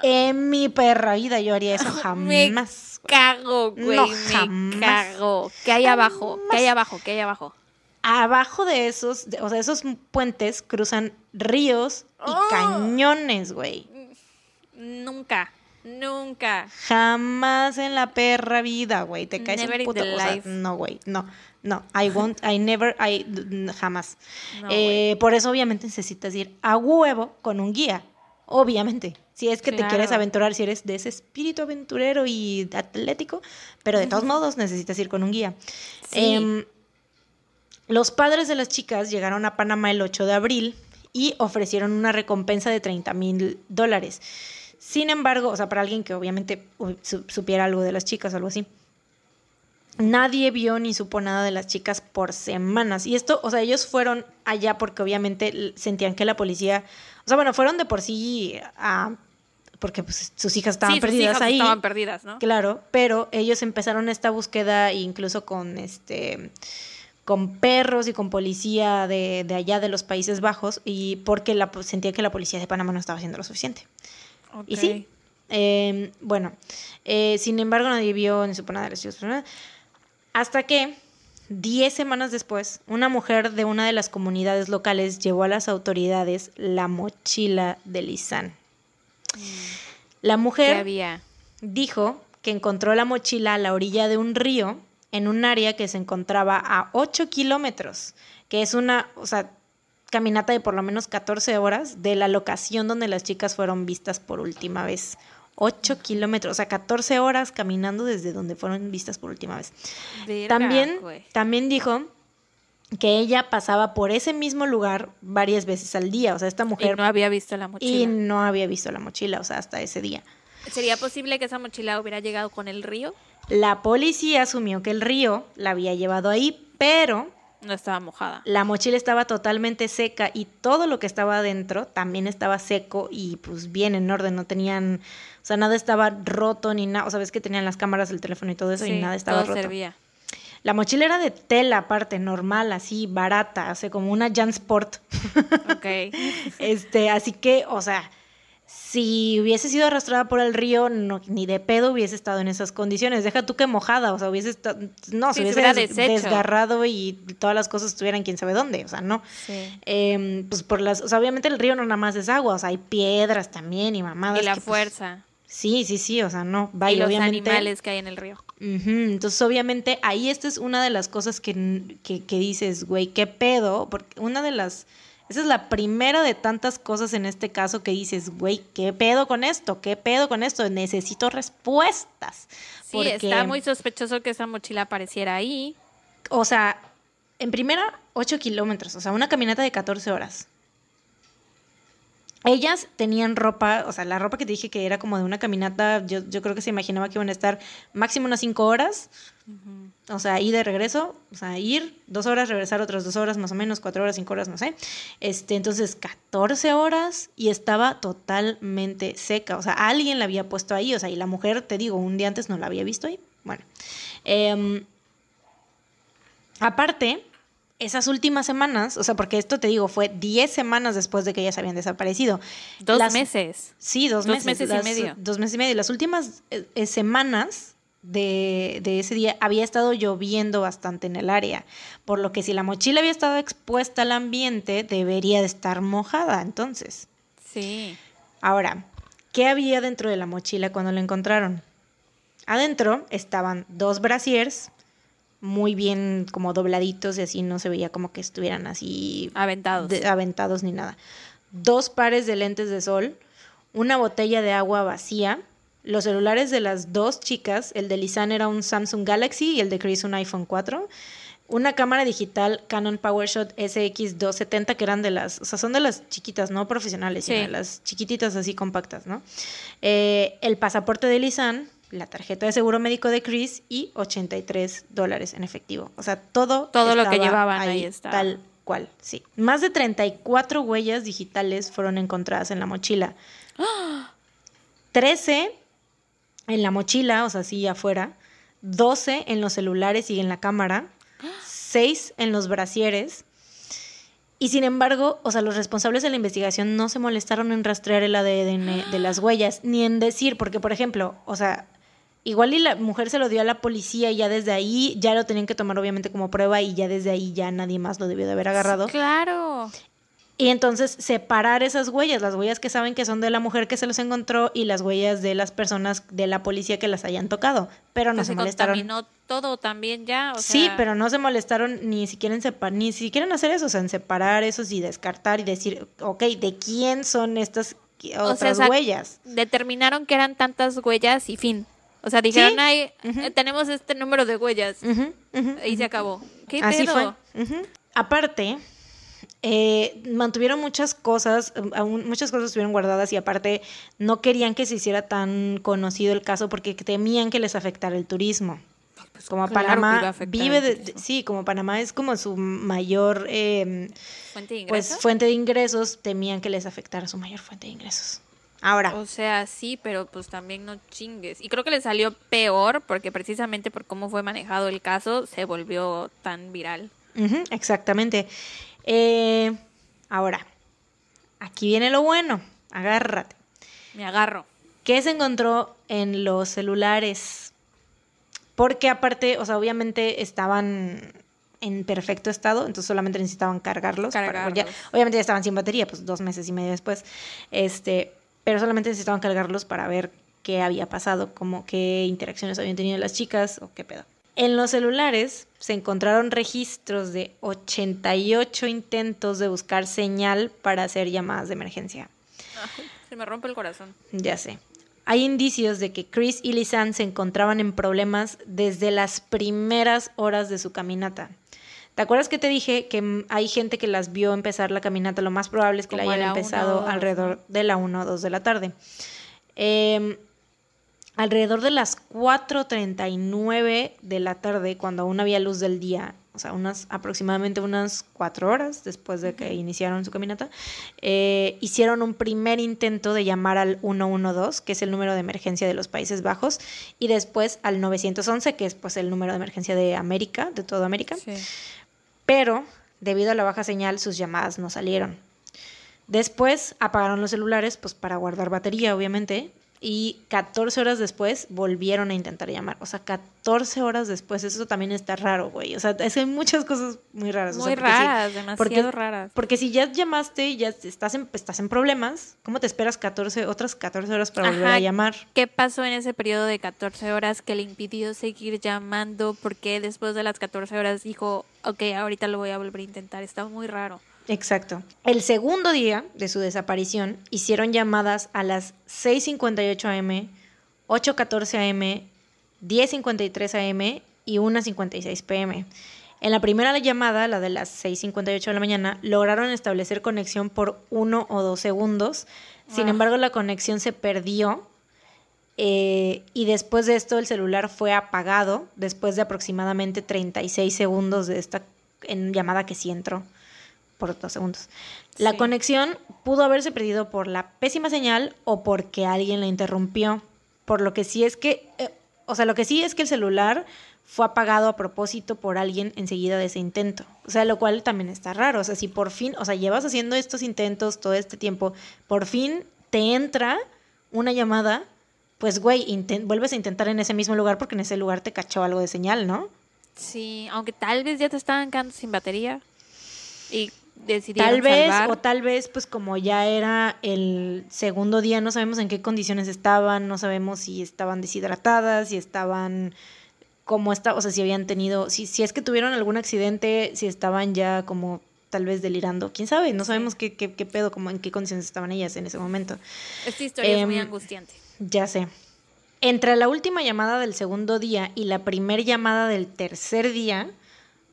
A: En mi perra vida yo haría eso (laughs) jamás.
B: Me cago, güey, me cago. ¿Qué hay abajo? ¿Qué hay abajo? ¿Qué hay abajo?
A: Abajo de esos, o sea, esos puentes cruzan ríos y ¡Oh! cañones, güey.
B: Nunca. Nunca.
A: Jamás en la perra vida, güey. Te caes
B: never
A: un puto. no, güey. No. No. I won't. I never. I. Jamás. Eh, por eso, obviamente, necesitas ir a huevo con un guía. Obviamente. Si es que te quieres aventurar, si eres de ese espíritu aventurero y atlético, pero de todos modos necesitas ir con un guía. Em, los padres de las chicas llegaron a Panamá el 8 de abril y ofrecieron una recompensa de 30 mil dólares. Sin embargo, o sea, para alguien que obviamente supiera algo de las chicas o algo así, nadie vio ni supo nada de las chicas por semanas. Y esto, o sea, ellos fueron allá porque obviamente sentían que la policía, o sea, bueno, fueron de por sí a porque pues, sus hijas estaban perdidas ahí.
B: Estaban perdidas, ¿no?
A: Claro, pero ellos empezaron esta búsqueda incluso con este con perros y con policía de, de allá de los Países Bajos y porque la, sentían que la policía de Panamá no estaba haciendo lo suficiente. Y sí. Em, bueno, eh, sin embargo, nadie vio ni supo nada de los Hasta que, diez semanas después, una mujer de una de las comunidades locales llevó a las autoridades la mochila de Lisan. La mujer dijo que encontró la mochila a la orilla de un río en un área que se encontraba a 8 kilómetros, que es una, o sea, caminata de por lo menos 14 horas de la locación donde las chicas fueron vistas por última vez. 8 kilómetros, o sea, 14 horas caminando desde donde fueron vistas por última vez. también, también dijo que ella pasaba por ese mismo lugar varias veces al día. O sea, esta mujer...
B: Y no había visto la mochila.
A: Y no había visto la mochila, o sea, hasta ese día.
B: ¿Sería posible que esa mochila hubiera llegado con el río?
A: La policía asumió que el río la había llevado ahí, pero
B: no estaba mojada.
A: La mochila estaba totalmente seca y todo lo que estaba adentro también estaba seco y pues bien en orden, no tenían, o sea, nada estaba roto ni nada, o sea, ves que tenían las cámaras del teléfono y todo eso y nada estaba todo roto. servía. La mochila era de tela aparte, normal, así, barata, o sea, como una Jansport. Ok. (laughs) este, así que, o sea, si hubiese sido arrastrada por el río, no, ni de pedo hubiese estado en esas condiciones. Deja tú que mojada, o sea, hubiese estado, no, se hubiese desgarrado y todas las cosas estuvieran quién sabe dónde, o sea, no. Em, pues por las, o sea, obviamente el río no nada más es agua, o sea, hay piedras también y mamadas.
B: Y la pues, fuerza.
A: sí, sí, sí, o sea, no.
B: Va, y, los animales que hay en el río.
A: entonces, obviamente, ahí esta es una de las cosas que, que, que dices, güey, qué pedo, porque una de las esa es la primera de tantas cosas en este caso que dices, güey, ¿qué pedo con esto? ¿Qué pedo con esto? Necesito respuestas.
B: Sí, está muy sospechoso que esa mochila apareciera ahí.
A: O sea, en primera, 8 kilómetros, o sea, una caminata de 14 horas. Ellas tenían ropa, o sea, la ropa que te dije que era como de una caminata, yo, yo creo que se imaginaba que iban a estar máximo unas 5 horas. O sea, ir de regreso, o sea, ir dos horas, regresar otras dos horas más o menos, cuatro horas, cinco horas, no sé. Este, entonces, 14 horas y estaba totalmente seca. O sea, alguien la había puesto ahí, o sea, y la mujer, te digo, un día antes no la había visto ahí. Bueno. Em, aparte, esas últimas semanas, o sea, porque esto te digo, fue 10 semanas después de que ellas habían desaparecido.
B: Dos meses.
A: Sí, dos, meses.
B: Dos meses y medio.
A: Dos meses y medio. Las últimas eh, eh, semanas de, ese día había estado lloviendo bastante en el área, por lo que si la mochila había estado expuesta al ambiente, debería de estar mojada entonces.
B: Sí.
A: Ahora, ¿qué había dentro de la mochila cuando la encontraron? Adentro estaban dos brasiers, muy bien como dobladitos y así no se veía como que estuvieran así
B: aventados,
A: aventados ni nada. Dos pares de lentes de sol, una botella de agua vacía, los celulares de las dos chicas, el de Lisan era un Samsung Galaxy y el de Chris un iPhone 4. Una cámara digital Canon PowerShot SX270 que eran de las, o sea, son de las chiquitas, no profesionales, sino las chiquititas así compactas, ¿no? Eh, el pasaporte de Lisan, la tarjeta de seguro médico de Chris y 83 dólares en efectivo. O sea, todo.
B: Todo lo que llevaban ahí, está.
A: Tal cual, sí. Más de 34 huellas digitales fueron encontradas en la mochila. (gasps) 13 en la mochila, o sea, sí afuera, 12 en los celulares y en la cámara, 6 en los brasieres. Y sin embargo, o sea, los responsables de la investigación no se molestaron en rastrear el ADN de las huellas, ni en decir, porque por ejemplo, o sea, igual y la mujer se lo dio a la policía y ya desde ahí ya lo tenían que tomar obviamente como prueba y ya desde ahí ya nadie más lo debió de haber agarrado.
B: Claro.
A: Y entonces separar esas huellas, las huellas que saben que son de la mujer que se los encontró y las huellas de las personas de la policía que las hayan tocado. Pero no pues se, se molestaron.
B: todo también ya.
A: sí, pero no se molestaron ni siquiera en separar, ni siquiera hacer eso, o sea, en separar esos y descartar y decir, ok, ¿de quién son estas otras huellas?
B: Determinaron que eran tantas huellas y fin. O sea, dijeron, eh, tenemos este número de huellas. y se acabó. ¿Qué Así fue.
A: Aparte, eh, mantuvieron muchas cosas, aún muchas cosas estuvieron guardadas y aparte no querían que se hiciera tan conocido el caso porque temían que les afectara el turismo. Pues como Panamá vive de, sí, como Panamá es como su mayor em,
B: fuente de
A: pues, ingresos, pues fuente de ingresos, temían que les afectara su mayor fuente de ingresos. Ahora.
B: O sea, sí, pero pues también no chingues. Y creo que le salió peor porque precisamente por cómo fue manejado el caso se volvió tan viral.
A: exactamente. Eh, ahora, aquí viene lo bueno. Agárrate.
B: Me agarro.
A: ¿Qué se encontró en los celulares? Porque aparte, o sea, obviamente estaban en perfecto estado, entonces solamente necesitaban cargarlos. obviamente ya estaban sin batería, pues dos meses y medio después. Este, pero solamente necesitaban cargarlos para ver qué había pasado, como qué interacciones habían tenido las chicas o qué pedo. En los celulares se encontraron registros de 88 intentos de buscar señal para hacer llamadas de emergencia.
B: se me rompe el corazón.
A: Ya sé. Hay indicios de que Chris y Lisanne se encontraban en problemas desde las primeras horas de su caminata. ¿Te acuerdas que te dije que hay gente que las vio empezar la caminata? Lo más probable es que la
B: Como
A: hayan
B: la
A: empezado alrededor de la 1 o 2 de la tarde. Em, alrededor de las 4.39 de la tarde, cuando aún había luz del día, o sea, unas aproximadamente unas 4 horas después de que iniciaron su caminata, eh, hicieron un primer intento de llamar al 112, que es el número de emergencia de los Países Bajos, y después al 911, que es pues el número de emergencia de América, de toda América.
B: Sí.
A: Pero, debido a la baja señal, sus llamadas no salieron. Después apagaron los celulares, pues para guardar batería, obviamente. Y 14 horas después volvieron a intentar llamar. O sea, 14 horas después. Eso también está raro, güey. O sea, es que hay muchas cosas muy raras. o sea,
B: Muy
A: porque sí-
B: raras, demasiado
A: porque-
B: raras.
A: Porque si ya llamaste y ya estás en, estás en problemas, ¿cómo te esperas 14, otras 14 horas para volver a llamar?
B: ¿Qué pasó en ese periodo de 14 horas que le impidió seguir llamando? Porque después de las 14 horas dijo, ok, ahorita lo voy a volver a intentar. Está muy raro.
A: Exacto. El segundo día de su desaparición hicieron llamadas a las 6.58 am, 8.14 am, 10.53 am y 1.56 pm. En la primera llamada, la de las 6.58 de la mañana, lograron establecer conexión por uno o dos segundos. Sin embargo, la conexión se perdió eh, y después de esto el celular fue apagado después de aproximadamente 36 segundos de esta en llamada que sí entró por dos segundos. La
B: Sí.
A: conexión pudo haberse perdido por la pésima señal o porque alguien la interrumpió. Por lo que sí es que, eh, o sea, lo que sí es que el celular fue apagado a propósito por alguien enseguida de ese intento. O sea, lo cual también está raro. O sea, si por fin, o sea, llevas haciendo estos intentos todo este tiempo, por fin te entra una llamada, pues, güey, vuelves a intentar en ese mismo lugar porque en ese lugar te cachó algo de señal, ¿no?
B: Sí, aunque tal vez ya te estaban quedando sin batería y decidieron
A: Tal vez,
B: salvar.
A: o tal vez, pues como ya era el segundo día, no sabemos en qué condiciones estaban, no sabemos si estaban deshidratadas, si estaban, cómo está, o sea, si habían tenido, si, si es que tuvieron algún accidente, si estaban ya como tal vez delirando, quién sabe, no sabemos qué, qué, qué pedo, como en qué condiciones estaban ellas en ese momento.
B: Esta historia es muy
A: Em,
B: angustiante.
A: Ya sé. Entre la última llamada del segundo día y la primer llamada del tercer día,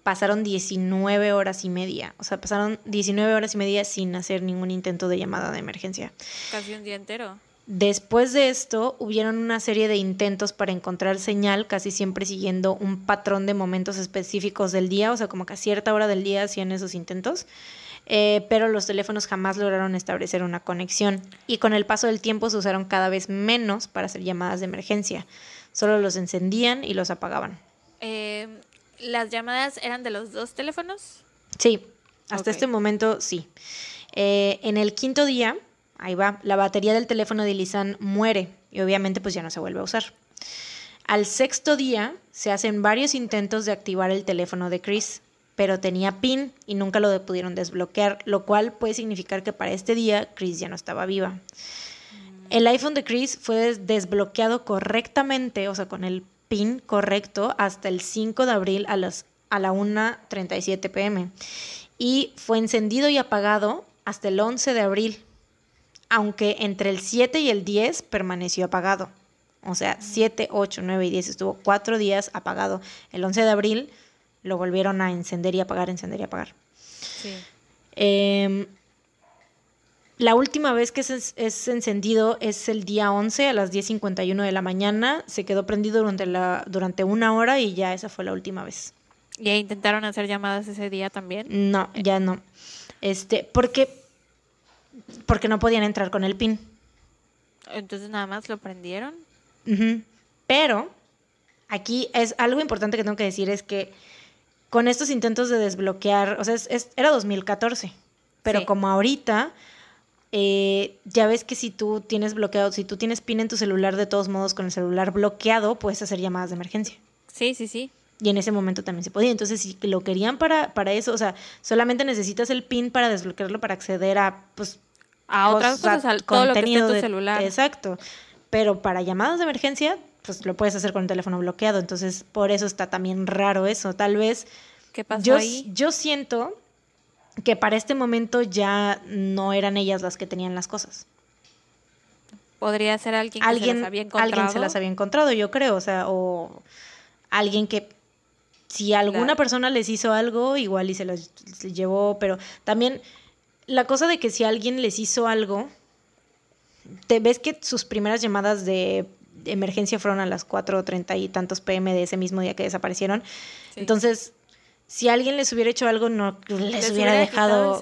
A: pasaron 19 horas y media. O sea, pasaron 19 horas y media sin hacer ningún intento de llamada de emergencia.
B: Casi un día entero.
A: Después de esto, hubieron una serie de intentos para encontrar señal, casi siempre siguiendo un patrón de momentos específicos del día, o sea, como que a cierta hora del día hacían esos intentos, eh, pero los teléfonos jamás lograron establecer una conexión y con el paso del tiempo se usaron cada vez menos para hacer llamadas de emergencia, solo los encendían y los apagaban.
B: Eh, ¿Las llamadas eran de los dos teléfonos?
A: Sí, hasta este momento sí. Eh, en el quinto día, ahí va, la batería del teléfono de Lisan muere y obviamente pues ya no se vuelve a usar. Al sexto día se hacen varios intentos de activar el teléfono de Chris, pero tenía PIN y nunca lo pudieron desbloquear, lo cual puede significar que para este día Chris ya no estaba viva. El iPhone de Chris fue des- desbloqueado correctamente, o sea, con el PIN correcto, hasta el 5 de abril a, las, a la 1.37 pm. Y fue encendido y apagado hasta el 11 de abril, aunque entre el 7 y el 10 permaneció apagado. O sea, 7, 8, 9 y 10 estuvo cuatro días apagado. El 11 de abril lo volvieron a encender y apagar, encender y apagar.
B: Sí.
A: Em, la última vez que es, es encendido es el día 11 a las 10.51 de la mañana. Se quedó prendido durante, la, durante una hora y ya esa fue la última vez.
B: ¿Y intentaron hacer llamadas ese día también?
A: No, ya no. Este, porque, porque no podían entrar con el PIN.
B: Entonces nada más lo prendieron.
A: Pero aquí es algo importante que tengo que decir es que con estos intentos de desbloquear, o sea, es- es- era 2014, pero
B: Sí.
A: como ahorita, eh, ya ves que si tú tienes bloqueado, si tú tienes PIN en tu celular, de todos modos con el celular bloqueado, puedes hacer llamadas de emergencia.
B: Sí, sí, sí.
A: Y en ese momento también se podía. Entonces, si lo querían para, para eso, o sea, solamente necesitas el PIN para desbloquearlo, para acceder a, pues,
B: A otras
A: cosas,
B: cosas, a todo lo que esté en tu
A: de-
B: celular.
A: Exacto. Pero para llamadas de emergencia, pues lo puedes hacer con el teléfono bloqueado. Entonces, por eso está también raro eso. Tal vez
B: ¿Qué pasó
A: yo,
B: ahí?
A: yo siento que para este momento ya no eran ellas las que tenían las cosas.
B: Podría ser alguien que se
A: Alguien,
B: las había encontrado.
A: alguien se las había encontrado, yo creo. O sea, o alguien que si alguna persona les hizo algo, igual y se las llevó, pero también la cosa de que si alguien les hizo algo, te ves que sus primeras llamadas de emergencia fueron a las 4.30 y tantos pm de ese mismo día que desaparecieron. Entonces, si alguien les hubiera hecho algo, no les, hubiera, dejado.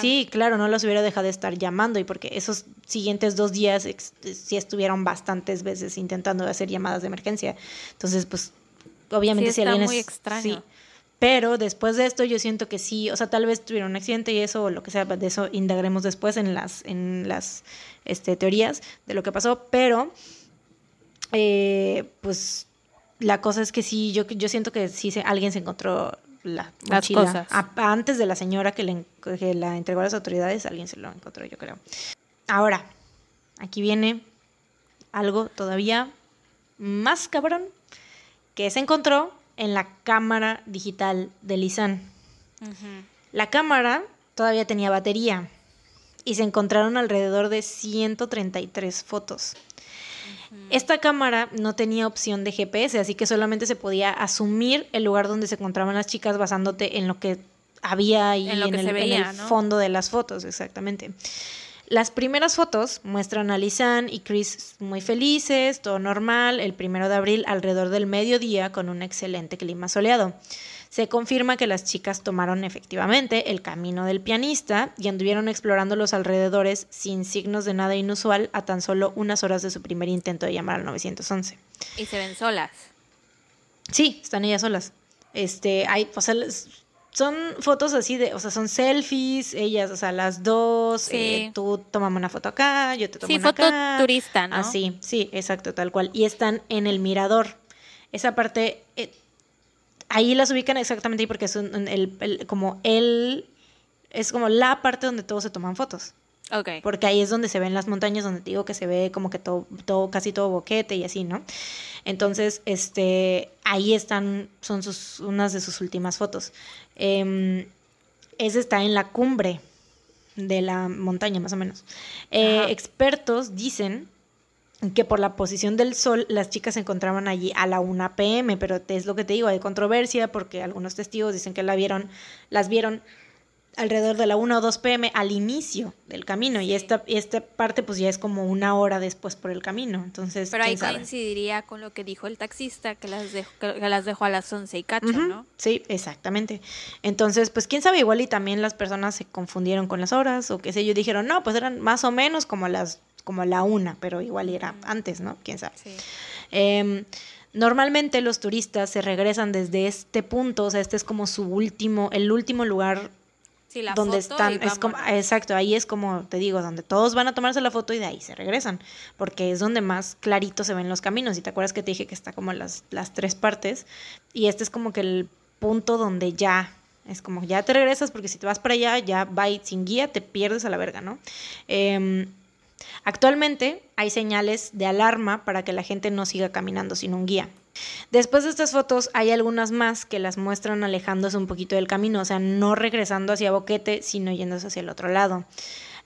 A: Sí, claro, no los hubiera dejado de estar llamando. Y porque esos siguientes dos días sí estuvieron bastantes veces intentando hacer llamadas de emergencia. Entonces, pues, obviamente si alguien
B: muy extraño.
A: Pero después de esto yo siento que sí, o sea, tal vez tuvieron un accidente y eso o lo que sea, de eso indagaremos después en las, en las este, teorías de lo que pasó, pero eh, pues la cosa es que sí, yo, yo siento que sí se, alguien se encontró la mochila. antes de la señora que, le, que la entregó a las autoridades, alguien se lo encontró, yo creo. Ahora, aquí viene algo todavía más cabrón que se encontró en la cámara digital de Lisan. La cámara todavía tenía batería y se encontraron alrededor de 133 fotos. Esta cámara no tenía opción de GPS, así que solamente se podía asumir el lugar donde se encontraban las chicas basándote en lo que había ahí en, el, fondo de las fotos, exactamente. Las primeras fotos muestran a Lisanne y Chris muy felices, todo normal, el primero de abril alrededor del mediodía con un excelente clima soleado. Se confirma que las chicas tomaron efectivamente el camino del pianista y anduvieron explorando los alrededores sin signos de nada inusual a tan solo unas horas de su primer intento de llamar al 911.
B: ¿Y se ven solas?
A: Sí, están ellas solas. Este, hay, o sea, son fotos así de, o sea, son selfies, ellas, o sea, las dos, eh, tú tomamos una foto acá, yo te tomo una
B: acá. Sí, foto turista, ¿no?
A: Así, sí, exacto, tal cual. Y están en el mirador. Esa parte, eh, ahí las ubican exactamente ahí porque es el, como él, es como la parte donde todos se toman fotos.
B: Okay.
A: Porque ahí es donde se ven las montañas, donde te digo que se ve como que todo, todo, casi todo boquete y así, ¿no? Entonces, este, ahí están, son sus, unas de sus últimas fotos. Eh, ese está en la cumbre de la montaña, más o menos. Eh, expertos dicen que por la posición del sol las chicas se encontraban allí a la 1 pm, pero es lo que te digo, hay controversia porque algunos testigos dicen que la vieron, las vieron alrededor de la 1 o 2 pm al inicio del camino y esta, esta parte pues ya es como una hora después por el camino. Entonces,
B: Pero ahí coincidiría con lo que dijo el taxista que las dejó, que las dejó a las 11 y cacho, ¿no?
A: Sí, exactamente. Entonces, pues quién sabe, igual y también las personas se confundieron con las horas o qué sé yo, dijeron, no, pues eran más o menos como las como la una, pero igual era antes, ¿no? Quién sabe. Em, normalmente los turistas se regresan desde este punto, o sea, este es como su último, el último lugar donde están, es como, exacto, ahí es como te digo, donde todos van a tomarse la foto y de ahí se regresan, porque es donde más clarito se ven los caminos. Y te acuerdas que te dije que está como las, las tres partes, y este es como que el punto donde ya es como ya te regresas, porque si te vas para allá, ya va sin guía, te pierdes a la verga, ¿no? Eh, Actualmente hay señales de alarma para que la gente no siga caminando sin un guía. Después de estas fotos hay algunas más que las muestran alejándose un poquito del camino, o sea, no regresando hacia Boquete, sino yéndose hacia el otro lado.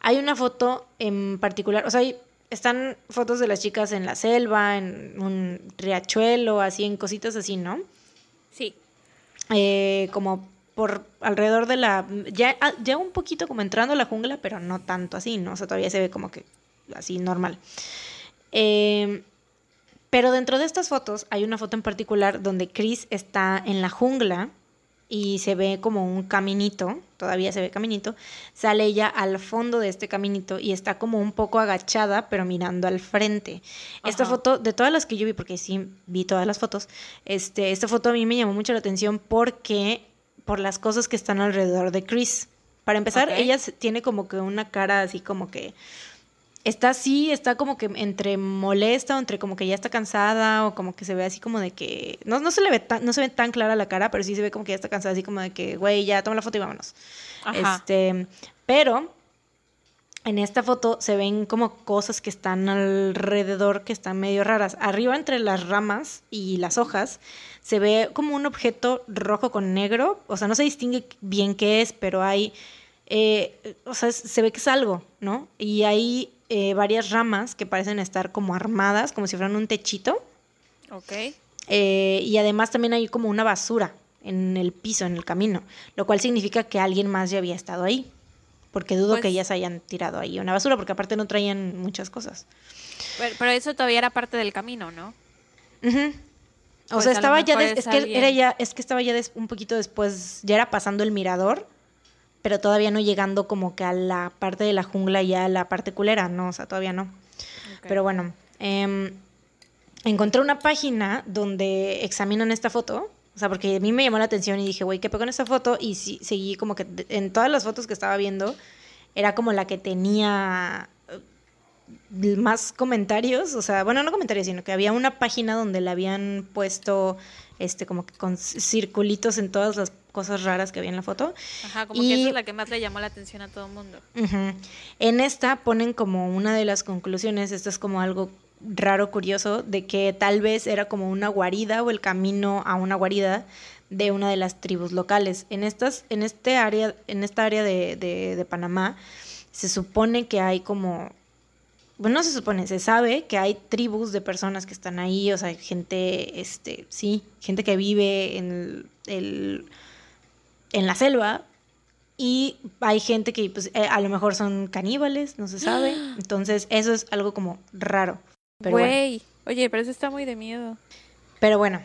A: Hay una foto en particular, o sea, están fotos de las chicas en la selva, en un riachuelo, así, en cositas así, ¿no?
B: Sí.
A: Eh, como por alrededor de la. Ya, ya un poquito como entrando a la jungla, pero no tanto así, ¿no? O sea, todavía se ve como que así normal. Em, pero dentro de estas fotos hay una foto en particular donde Chris está en la jungla y se ve como un caminito, todavía se ve caminito, sale ella al fondo de este caminito y está como un poco agachada, pero mirando al frente. Esta foto, de todas las que yo vi, porque sí vi todas las fotos, este, esta foto a mí me llamó mucho la atención porque por las cosas que están alrededor de Chris. Para empezar, ella tiene como que una cara así como que está así, está como que entre molesta o entre como que ya está cansada o como que se ve así como de que no, no se le ve tan, no se ve tan clara la cara, pero sí se ve como que ya está cansada así como de que, güey, ya toma la foto y vámonos. Este, pero en esta foto se ven como cosas que están alrededor que están medio raras. Arriba entre las ramas y las hojas se ve como un objeto rojo con negro, o sea, no se distingue bien qué es, pero hay eh, o sea, se ve que es algo, ¿no? Y hay eh, varias ramas que parecen estar como armadas, como si fueran un techito.
B: Ok.
A: Eh, y además también hay como una basura en el piso, en el camino, lo cual significa que alguien más ya había estado ahí, porque dudo que
B: Pues-
A: ellas hayan tirado ahí una basura, porque aparte no traían muchas cosas.
B: Pero, pero eso todavía era parte del camino, ¿no?
A: O
B: Pues
A: sea, estaba ya, des-
B: es
A: que era ya, es que estaba ya des- un poquito después, ya era pasando el mirador, pero todavía no llegando como que a la parte de la jungla, ya a la parte culera, no, o sea, todavía no. Pero bueno, em, encontré una página donde examinan esta foto. O sea, porque a mí me llamó la atención y dije, güey, ¿qué pego con esta foto? Y sí, seguí como que en todas las fotos que estaba viendo, era como la que tenía eh, más comentarios. O sea, bueno, no comentarios, sino que había una página donde le habían puesto, este, como que con circulitos en todas las cosas raras que había en la foto.
B: Ajá, como
A: y-
B: que esa es la que más le llamó la atención a todo el mundo.
A: En esta ponen como una de las conclusiones, esto es como algo raro, curioso, de que tal vez era como una guarida o el camino a una guarida de una de las tribus locales. En estas, en este área, en esta área de, de- de Panamá, se supone que hay como bueno, no se supone, se sabe que hay tribus de personas que están ahí, o sea, gente, este, sí, gente que vive en el, el- en la selva y hay gente que pues eh, a lo mejor son caníbales, no se sabe. (gasps) Entonces, eso es algo como raro. Pero bueno.
B: Güey, oye, pero eso está muy de miedo.
A: Pero bueno,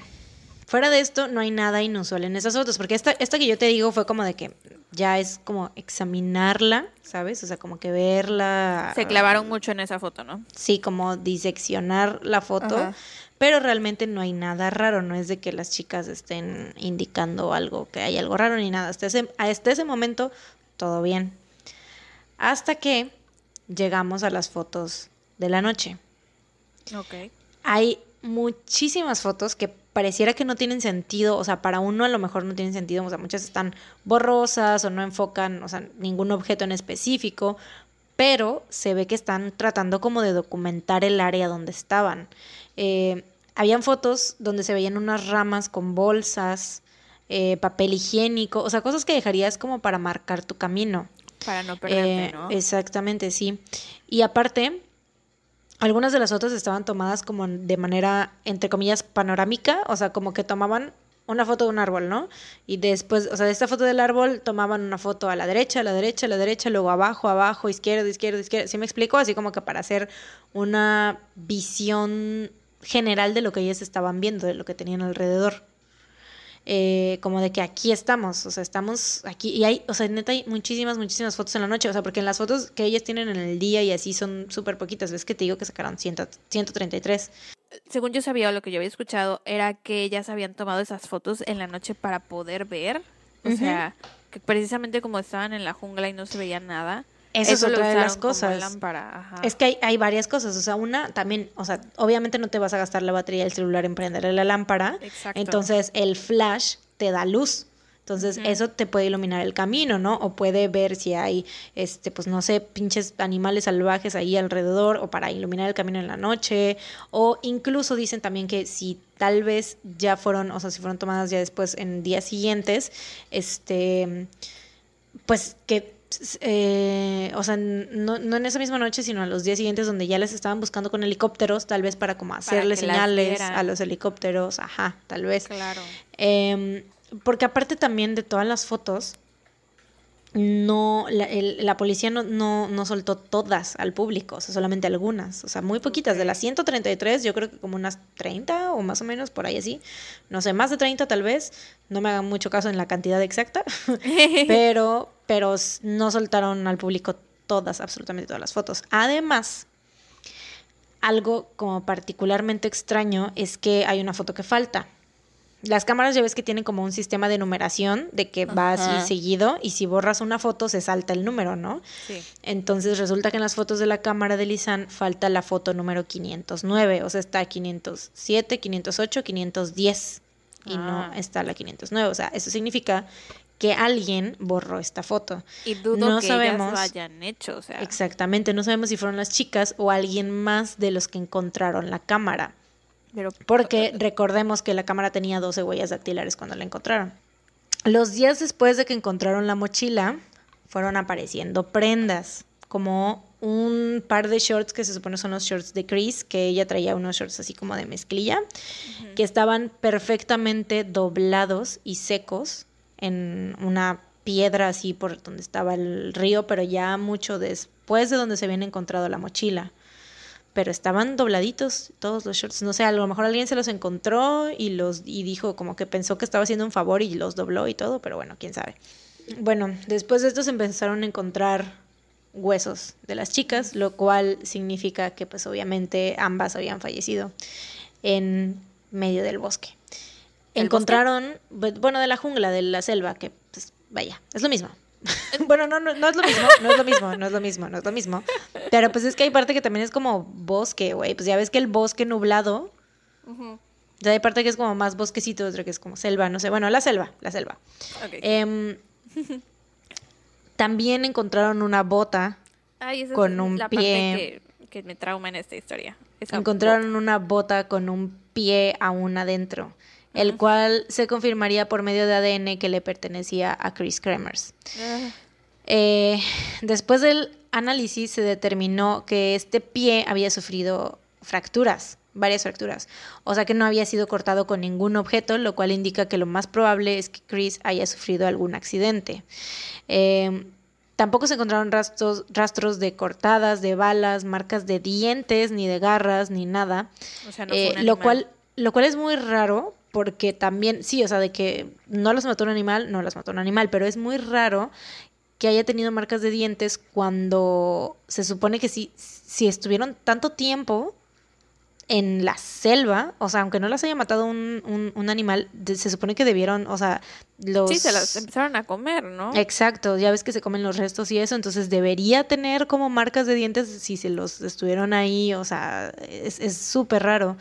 A: fuera de esto no hay nada inusual en esas fotos, porque esta, esta que yo te digo fue como de que ya es como examinarla, ¿sabes? O sea, como que verla.
B: Se clavaron mucho en esa foto, ¿no?
A: Sí, como diseccionar la foto,
B: Ajá.
A: pero realmente no hay nada raro, no es de que las chicas estén indicando algo, que hay algo raro ni nada. Hasta ese, hasta ese momento, todo bien. Hasta que llegamos a las fotos de la noche.
B: Ok.
A: Hay muchísimas fotos que pareciera que no tienen sentido, o sea, para uno a lo mejor no tienen sentido, o sea, muchas están borrosas o no enfocan, o sea, ningún objeto en específico, pero se ve que están tratando como de documentar el área donde estaban. Eh, habían fotos donde se veían unas ramas con bolsas, eh, papel higiénico, o sea, cosas que dejarías como para marcar tu camino.
B: Para no perderte,
A: Eh,
B: ¿no?
A: Exactamente, sí. Y aparte, algunas de las fotos estaban tomadas como de manera, entre comillas, panorámica, o sea, como que tomaban una foto de un árbol, ¿no? Y después, o sea, de esta foto del árbol tomaban una foto a la derecha, a la derecha, a la derecha, luego abajo, abajo, izquierda, izquierda, izquierda. ¿Sí me explico? Así como que para hacer una visión general de lo que ellas estaban viendo, de lo que tenían alrededor. Eh, como de que aquí estamos, o sea, estamos aquí y hay, o sea, neta hay muchísimas, muchísimas fotos en la noche, o sea, porque en las fotos que ellas tienen en el día y así son súper poquitas, ves que te digo que sacaron 100, 133.
B: Según yo sabía o lo que yo había escuchado, era que ellas habían tomado esas fotos en la noche para poder ver. O sea, que precisamente como estaban en la jungla y no se veía nada.
A: Eso es otra de las cosas.
B: lámpara, ajá.
A: Es que hay, hay varias cosas, o sea, una también, o sea, obviamente no te vas a gastar la batería del celular en prenderle la lámpara,
B: Exacto.
A: entonces el flash te da luz. Entonces, eso te puede iluminar el camino, ¿no? O puede ver si hay, este, pues no sé, pinches animales salvajes ahí alrededor, o para iluminar el camino en la noche. O incluso dicen también que si tal vez ya fueron, o sea, si fueron tomadas ya después en días siguientes, este, pues que, eh, o sea, no, no en esa misma noche, sino a los días siguientes donde ya les estaban buscando con helicópteros, tal vez para como hacerle señales a los helicópteros, ajá, tal vez.
B: Claro.
A: Em, porque aparte también de todas las fotos, no, la, el- la policía no, no, no soltó todas al público, o sea, solamente algunas, o sea, muy poquitas. De las 133, yo creo que como unas 30 o más o menos, por ahí así. No sé, más de 30 tal vez, no me hagan mucho caso en la cantidad exacta, (laughs) (laughs) pero, pero no soltaron al público todas, absolutamente todas las fotos. Además, algo como particularmente extraño es que hay una foto que falta. Las cámaras ya ves que tienen como un sistema de numeración de que va
B: Ajá.
A: así seguido y si borras una foto se salta el número, ¿no?
B: Sí.
A: Entonces resulta que en las fotos de la cámara de Lisan falta la foto número 509, o sea, está 507, 508, 510 y
B: Ah.
A: no está la 509, o sea, eso significa que alguien borró esta foto.
B: Y dudo
A: No
B: que
A: sabemos.
B: ellas lo hayan hecho, o sea.
A: Exactamente, no sabemos si fueron las chicas o alguien más de los que encontraron la cámara.
B: Pero
A: Porque recordemos que la cámara tenía 12 huellas dactilares cuando la encontraron. Los días después de que encontraron la mochila, fueron apareciendo prendas, como un par de shorts que se supone son los shorts de Chris, que ella traía unos shorts así como de mezclilla, que estaban perfectamente doblados y secos en una piedra así por donde estaba el río, pero ya mucho después de donde se habían encontrado la mochila. Pero estaban dobladitos todos los shorts. No sé, a lo mejor alguien se los encontró y los y dijo como que pensó que estaba haciendo un favor y los dobló y todo, pero bueno, quién sabe. Bueno, después de esto se empezaron a encontrar huesos de las chicas, lo cual significa que pues obviamente ambas habían fallecido en medio del bosque. Encontraron, bueno, de la jungla, de la selva, que pues vaya, es lo mismo. (laughs) bueno, no, no, no es lo mismo, no es lo mismo, no es lo mismo, no es lo mismo. Pero pues es que hay parte que también es como bosque, güey. Pues ya ves que el bosque nublado, ya hay parte que es como más bosquecito, otra que es como selva, no sé. Bueno, la selva, la selva. Em, también encontraron una bota con un pie.
B: que, me trauma en esta historia.
A: encontraron una bota con un pie aún adentro, el cual se confirmaría por medio de ADN que le pertenecía a Chris Kremers. Ah. Eh, después del análisis se determinó que este pie había sufrido fracturas varias fracturas. O sea que no había sido cortado con ningún objeto, lo cual indica que lo más probable es que Chris haya sufrido algún accidente. Em, tampoco se encontraron rastros, rastros de cortadas, de balas, marcas de dientes, ni de garras, ni nada. O sea, no fue eh, lo, cual, lo cual es muy raro porque también, sí, o sea, de que no los mató un animal, no las mató un animal, pero es muy raro que haya tenido marcas de dientes cuando se supone que sí, si estuvieron tanto tiempo en la selva, o sea, aunque no las haya matado un, un, animal, se supone que debieron, o sea, los...
B: Sí, se las empezaron a comer, ¿no?
A: Exacto, ya ves que se comen los restos y eso, entonces debería tener como marcas de dientes si se los estuvieron ahí, o sea, es súper raro.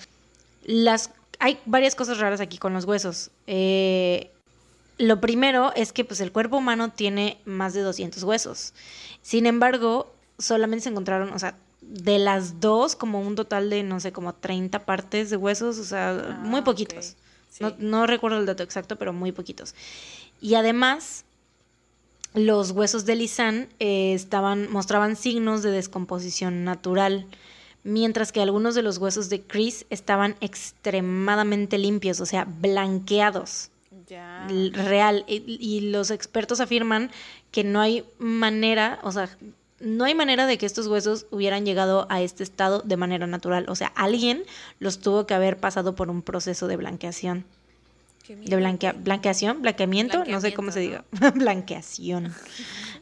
A: Las... Hay varias cosas raras aquí con los huesos. Eh, lo primero es que pues el cuerpo humano tiene más de 200 huesos. Sin embargo, solamente se encontraron, o sea, de las dos, como un total de, no sé, como 30 partes de huesos, o sea, ah, muy poquitos. No, recuerdo el dato exacto, pero muy poquitos. Y además, los huesos de Lisanne eh, estaban, mostraban signos de descomposición natural, mientras que algunos de los huesos de Chris estaban extremadamente limpios, o sea, blanqueados. Real. y los expertos afirman que no hay manera, o sea, no hay manera de que estos huesos hubieran llegado a este estado de manera natural. O sea, alguien los tuvo que haber pasado por un proceso de blanqueación. De blanquea blanqueación, blanqueamiento, no sé cómo se diga. (laughs) blanqueación.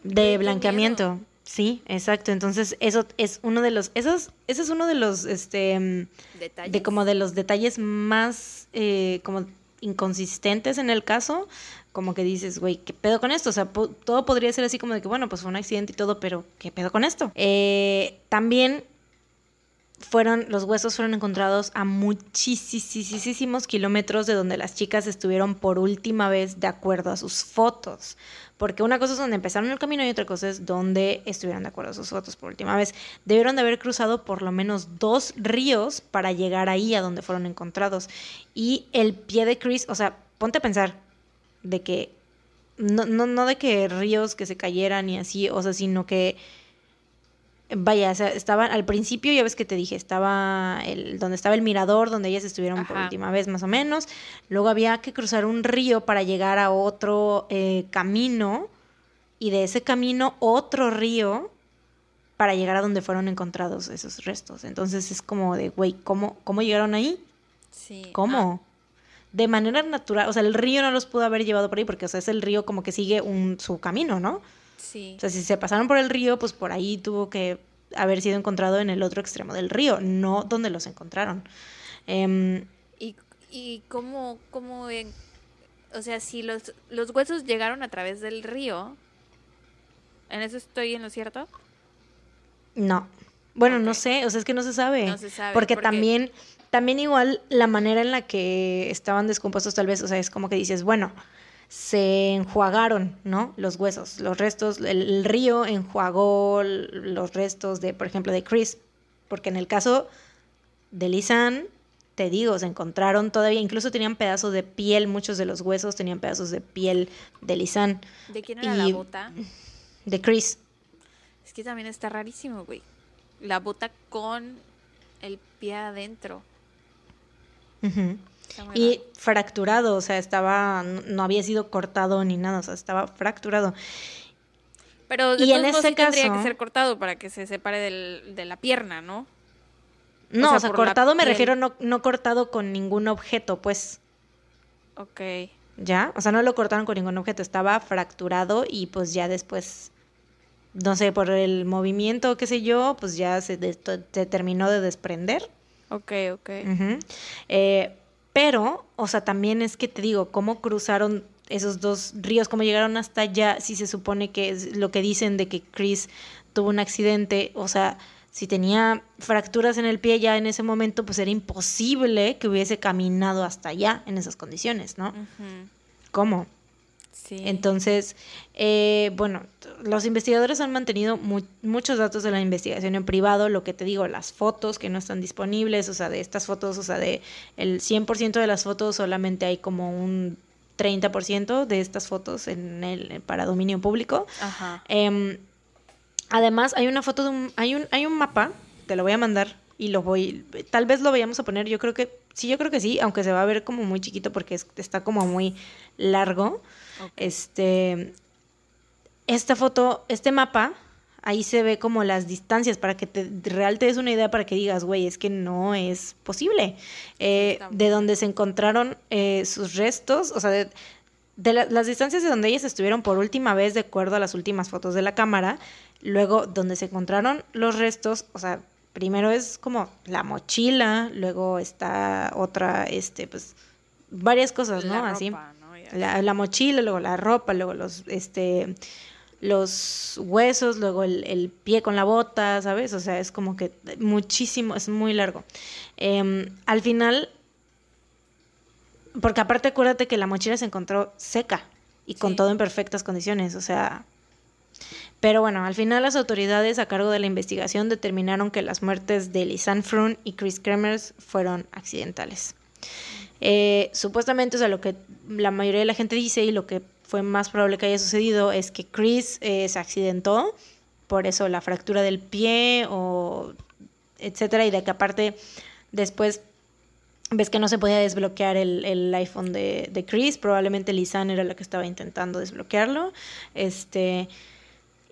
A: De blanqueamiento. Sí, exacto. Entonces, eso es uno de los, esos, ese es uno de los, este, detalles. de como de los detalles más, eh, como inconsistentes en el caso, como que dices, güey, ¿qué pedo con esto? O sea, todo podría ser así como de que, bueno, pues fue un accidente y todo, pero ¿qué pedo con esto? Eh, también fueron, los huesos fueron encontrados a muchísimos kilómetros de donde las chicas estuvieron por última vez de acuerdo a sus fotos. Porque una cosa es donde empezaron el camino y otra cosa es donde estuvieron de acuerdo sus fotos por última vez. Debieron de haber cruzado por lo menos dos ríos para llegar ahí a donde fueron encontrados. Y el pie de Chris, o sea, ponte a pensar, de que, no, no, no de que ríos que se cayeran y así, o sea, sino que, vaya, o sea, estaban, al principio ya ves que te dije, estaba el, donde estaba el mirador, donde ellas estuvieron por última vez más o menos, luego había que cruzar un río para llegar a otro eh, camino, y de ese camino otro río para llegar a donde fueron encontrados esos restos. Entonces es como de, güey, ¿cómo, ¿cómo llegaron ahí? Sí. ¿Cómo? Ah, de manera natural, o sea, el río no los pudo haber llevado por ahí porque, o sea, es el río como que sigue un, su camino, ¿no? Sí. O sea, si se pasaron por el río, pues por ahí tuvo que haber sido encontrado en el otro extremo del río, no donde los encontraron.
B: Em, ¿Y, y cómo, cómo o sea, si los, los huesos llegaron a través del río, ¿en eso estoy en lo cierto?
A: No. Bueno, no sé, o sea, es que no se sabe. No se sabe. Porque, porque... también también igual la manera en la que estaban descompuestos tal vez, o sea, es como que dices, bueno, se enjuagaron, ¿no? Los huesos, los restos, el, río enjuagó los restos de, por ejemplo, de Chris, porque en el caso de Lisan, te digo, se encontraron todavía, incluso tenían pedazos de piel, muchos de los huesos tenían pedazos de piel de Lisan.
B: ¿De quién era la bota?
A: De Chris.
B: Es que también está rarísimo, güey. La bota con el pie adentro.
A: Y fracturado, o sea, estaba, no había sido cortado ni nada, o sea, estaba fracturado.
B: Pero de y en ese caso tendría que ser cortado para que se separe de la pierna, ¿no?
A: No, o sea, cortado me refiero no, no cortado con ningún objeto, pues.
B: Ok.
A: ¿Ya? O sea, no lo cortaron con ningún objeto, estaba fracturado y pues ya después, no sé, por el movimiento, qué sé yo, pues ya se, terminó de desprender.
B: Ok, ok.
A: eh, pero, o sea, también es que te digo, cómo cruzaron esos dos ríos, cómo llegaron hasta allá, si se supone que es lo que dicen de que Chris tuvo un accidente, o sea, si tenía fracturas en el pie ya en ese momento, pues era imposible que hubiese caminado hasta allá en esas condiciones, ¿no? ¿Cómo? Sí. Entonces, eh, bueno, los investigadores han mantenido muchos datos de la investigación en privado, lo que te digo, las fotos que no están disponibles, o sea, de estas fotos, o sea, de el 100% de las fotos solamente hay como un 30% de estas fotos en el, para dominio público. Ajá. Em, además, hay una foto de un, hay un, hay un mapa, te lo voy a mandar y lo voy, tal vez lo vayamos a poner, yo creo que, sí, yo creo que sí, aunque se va a ver como muy chiquito porque está como muy largo. Este, esta foto, este mapa, ahí se ve como las distancias para que te real te des una idea para que digas, güey, es que no es posible. Eh, de donde se encontraron eh, sus restos, o sea, de, las distancias de donde ellas estuvieron por última vez, de acuerdo a las últimas fotos de la cámara, luego donde se encontraron los restos, o sea, primero es como la mochila, luego está otra, este, pues, varias cosas, ¿no? Así. La, la, mochila, luego la ropa, luego los, este, los huesos, luego el, pie con la bota, ¿sabes? O sea, es como que muchísimo, es muy largo. Em, al final, porque aparte acuérdate que la mochila se encontró seca y con todo en perfectas condiciones, o sea... Pero bueno, al final las autoridades a cargo de la investigación determinaron que las muertes de Lisanne Frun y Chris Kremers fueron accidentales. Eh, supuestamente, o sea, lo que la mayoría de la gente dice y lo que fue más probable que haya sucedido es que Chris eh, se accidentó, por eso la fractura del pie o etcétera, y de que aparte después ves que no se podía desbloquear el, iPhone de, de, Chris, probablemente Lisanne era la que estaba intentando desbloquearlo, este,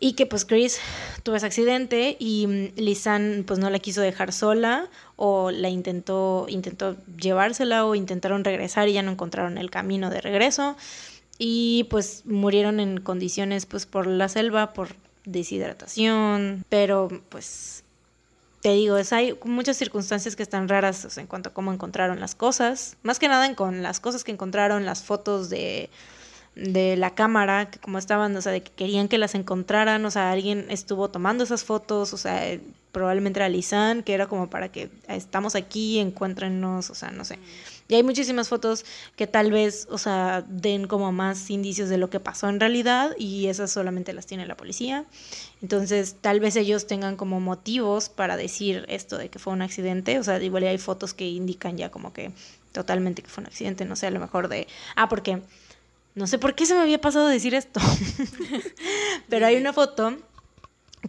A: y que pues Chris tuvo ese accidente y mm, Lisanne pues no la quiso dejar sola o la intentó, intentó llevársela o intentaron regresar y ya no encontraron el camino de regreso. Y pues murieron en condiciones pues por la selva, por deshidratación, pero pues te digo, es, hay muchas circunstancias que están raras en cuanto a cómo encontraron las cosas, más que nada en con las cosas que encontraron, las fotos de, de la cámara, que como estaban, o sea, de que querían que las encontraran, o sea, alguien estuvo tomando esas fotos, o sea, probablemente era Lisan, que era como para que estamos aquí, encuéntrenos, o sea, no sé. Y hay muchísimas fotos que tal vez, o sea, den como más indicios de lo que pasó en realidad y esas solamente las tiene la policía. Entonces, tal vez ellos tengan como motivos para decir esto de que fue un accidente. O sea, igual hay fotos que indican ya como que totalmente que fue un accidente, no sé, a lo mejor de... Ah, porque... No sé por qué se me había pasado decir esto. (laughs) Pero hay una foto.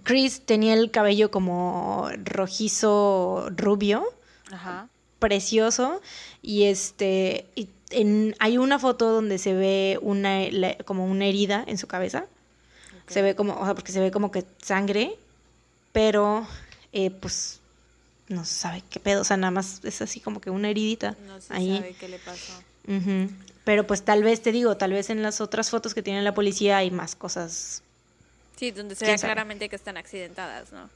A: Chris tenía el cabello como rojizo rubio. Ajá. precioso. Y este en, hay una foto donde se ve una como una herida en su cabeza. Se ve como o sea porque se ve como que sangre pero eh, pues no se sabe qué pedo. O sea nada más es así como que una heridita
B: no se sabe qué le pasó
A: pero pues tal vez te digo tal vez en las otras fotos que tiene la policía hay más cosas.
B: Sí donde se ve claramente que están accidentadas no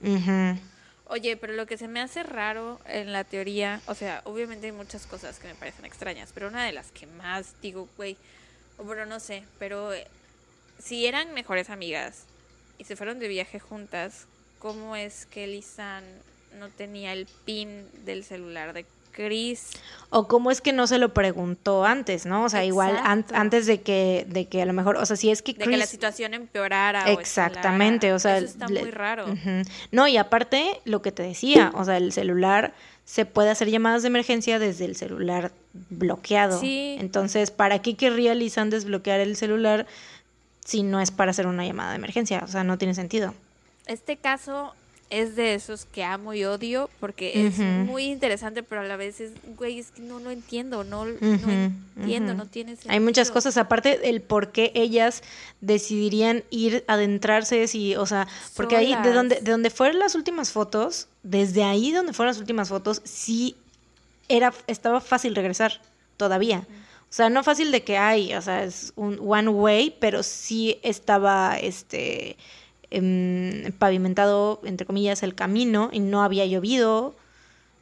B: Oye, pero lo que se me hace raro en la teoría, o sea, obviamente hay muchas cosas que me parecen extrañas, pero una de las que más digo, güey, bueno, no sé, pero eh, si eran mejores amigas y se fueron de viaje juntas, ¿cómo es que Lisan no tenía el pin del celular de Chris.
A: O cómo es que no se lo preguntó antes, ¿no? O sea, igual antes de que, de que a lo mejor, o sea, si es que
B: Chris... De que la situación empeorara.
A: Exactamente, o, sea...
B: Eso está muy raro.
A: No, y aparte, lo que te decía, o sea, el celular se puede hacer llamadas de emergencia desde el celular bloqueado. Sí. Entonces, ¿para qué querría Lisan desbloquear el celular si no es para hacer una llamada de emergencia? O sea, no tiene sentido.
B: este caso es de esos que amo y odio porque es muy interesante, pero a la vez es, güey, es que no lo entiendo, no, no entiendo, no tiene sentido.
A: Hay muchas cosas, aparte el por qué ellas decidirían ir adentrarse, si, o sea, porque ahí, de donde, de donde fueron las últimas fotos, desde ahí donde fueron las últimas fotos, sí era, estaba fácil regresar, todavía. O sea, no fácil de que hay, o sea, es un one way, pero sí estaba, este Em, pavimentado, entre comillas, el camino y no había llovido.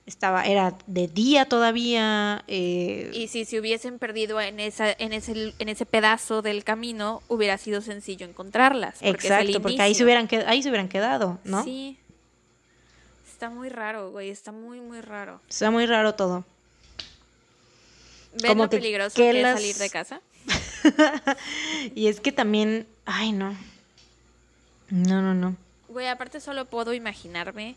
A: Estaba, era de día todavía. Eh,
B: y si se hubiesen perdido en esa, en ese, en ese pedazo del camino, hubiera sido sencillo encontrarlas.
A: exacto, porque ahí se hubieran ahí se hubieran quedado, ¿no?
B: Sí. Está muy raro, güey, está muy, muy raro.
A: Está muy raro todo.
B: ¿Ven lo peligroso que, es salir de casa? (laughs)
A: y es que también, ay no, no, no, no.
B: Güey, aparte solo puedo imaginarme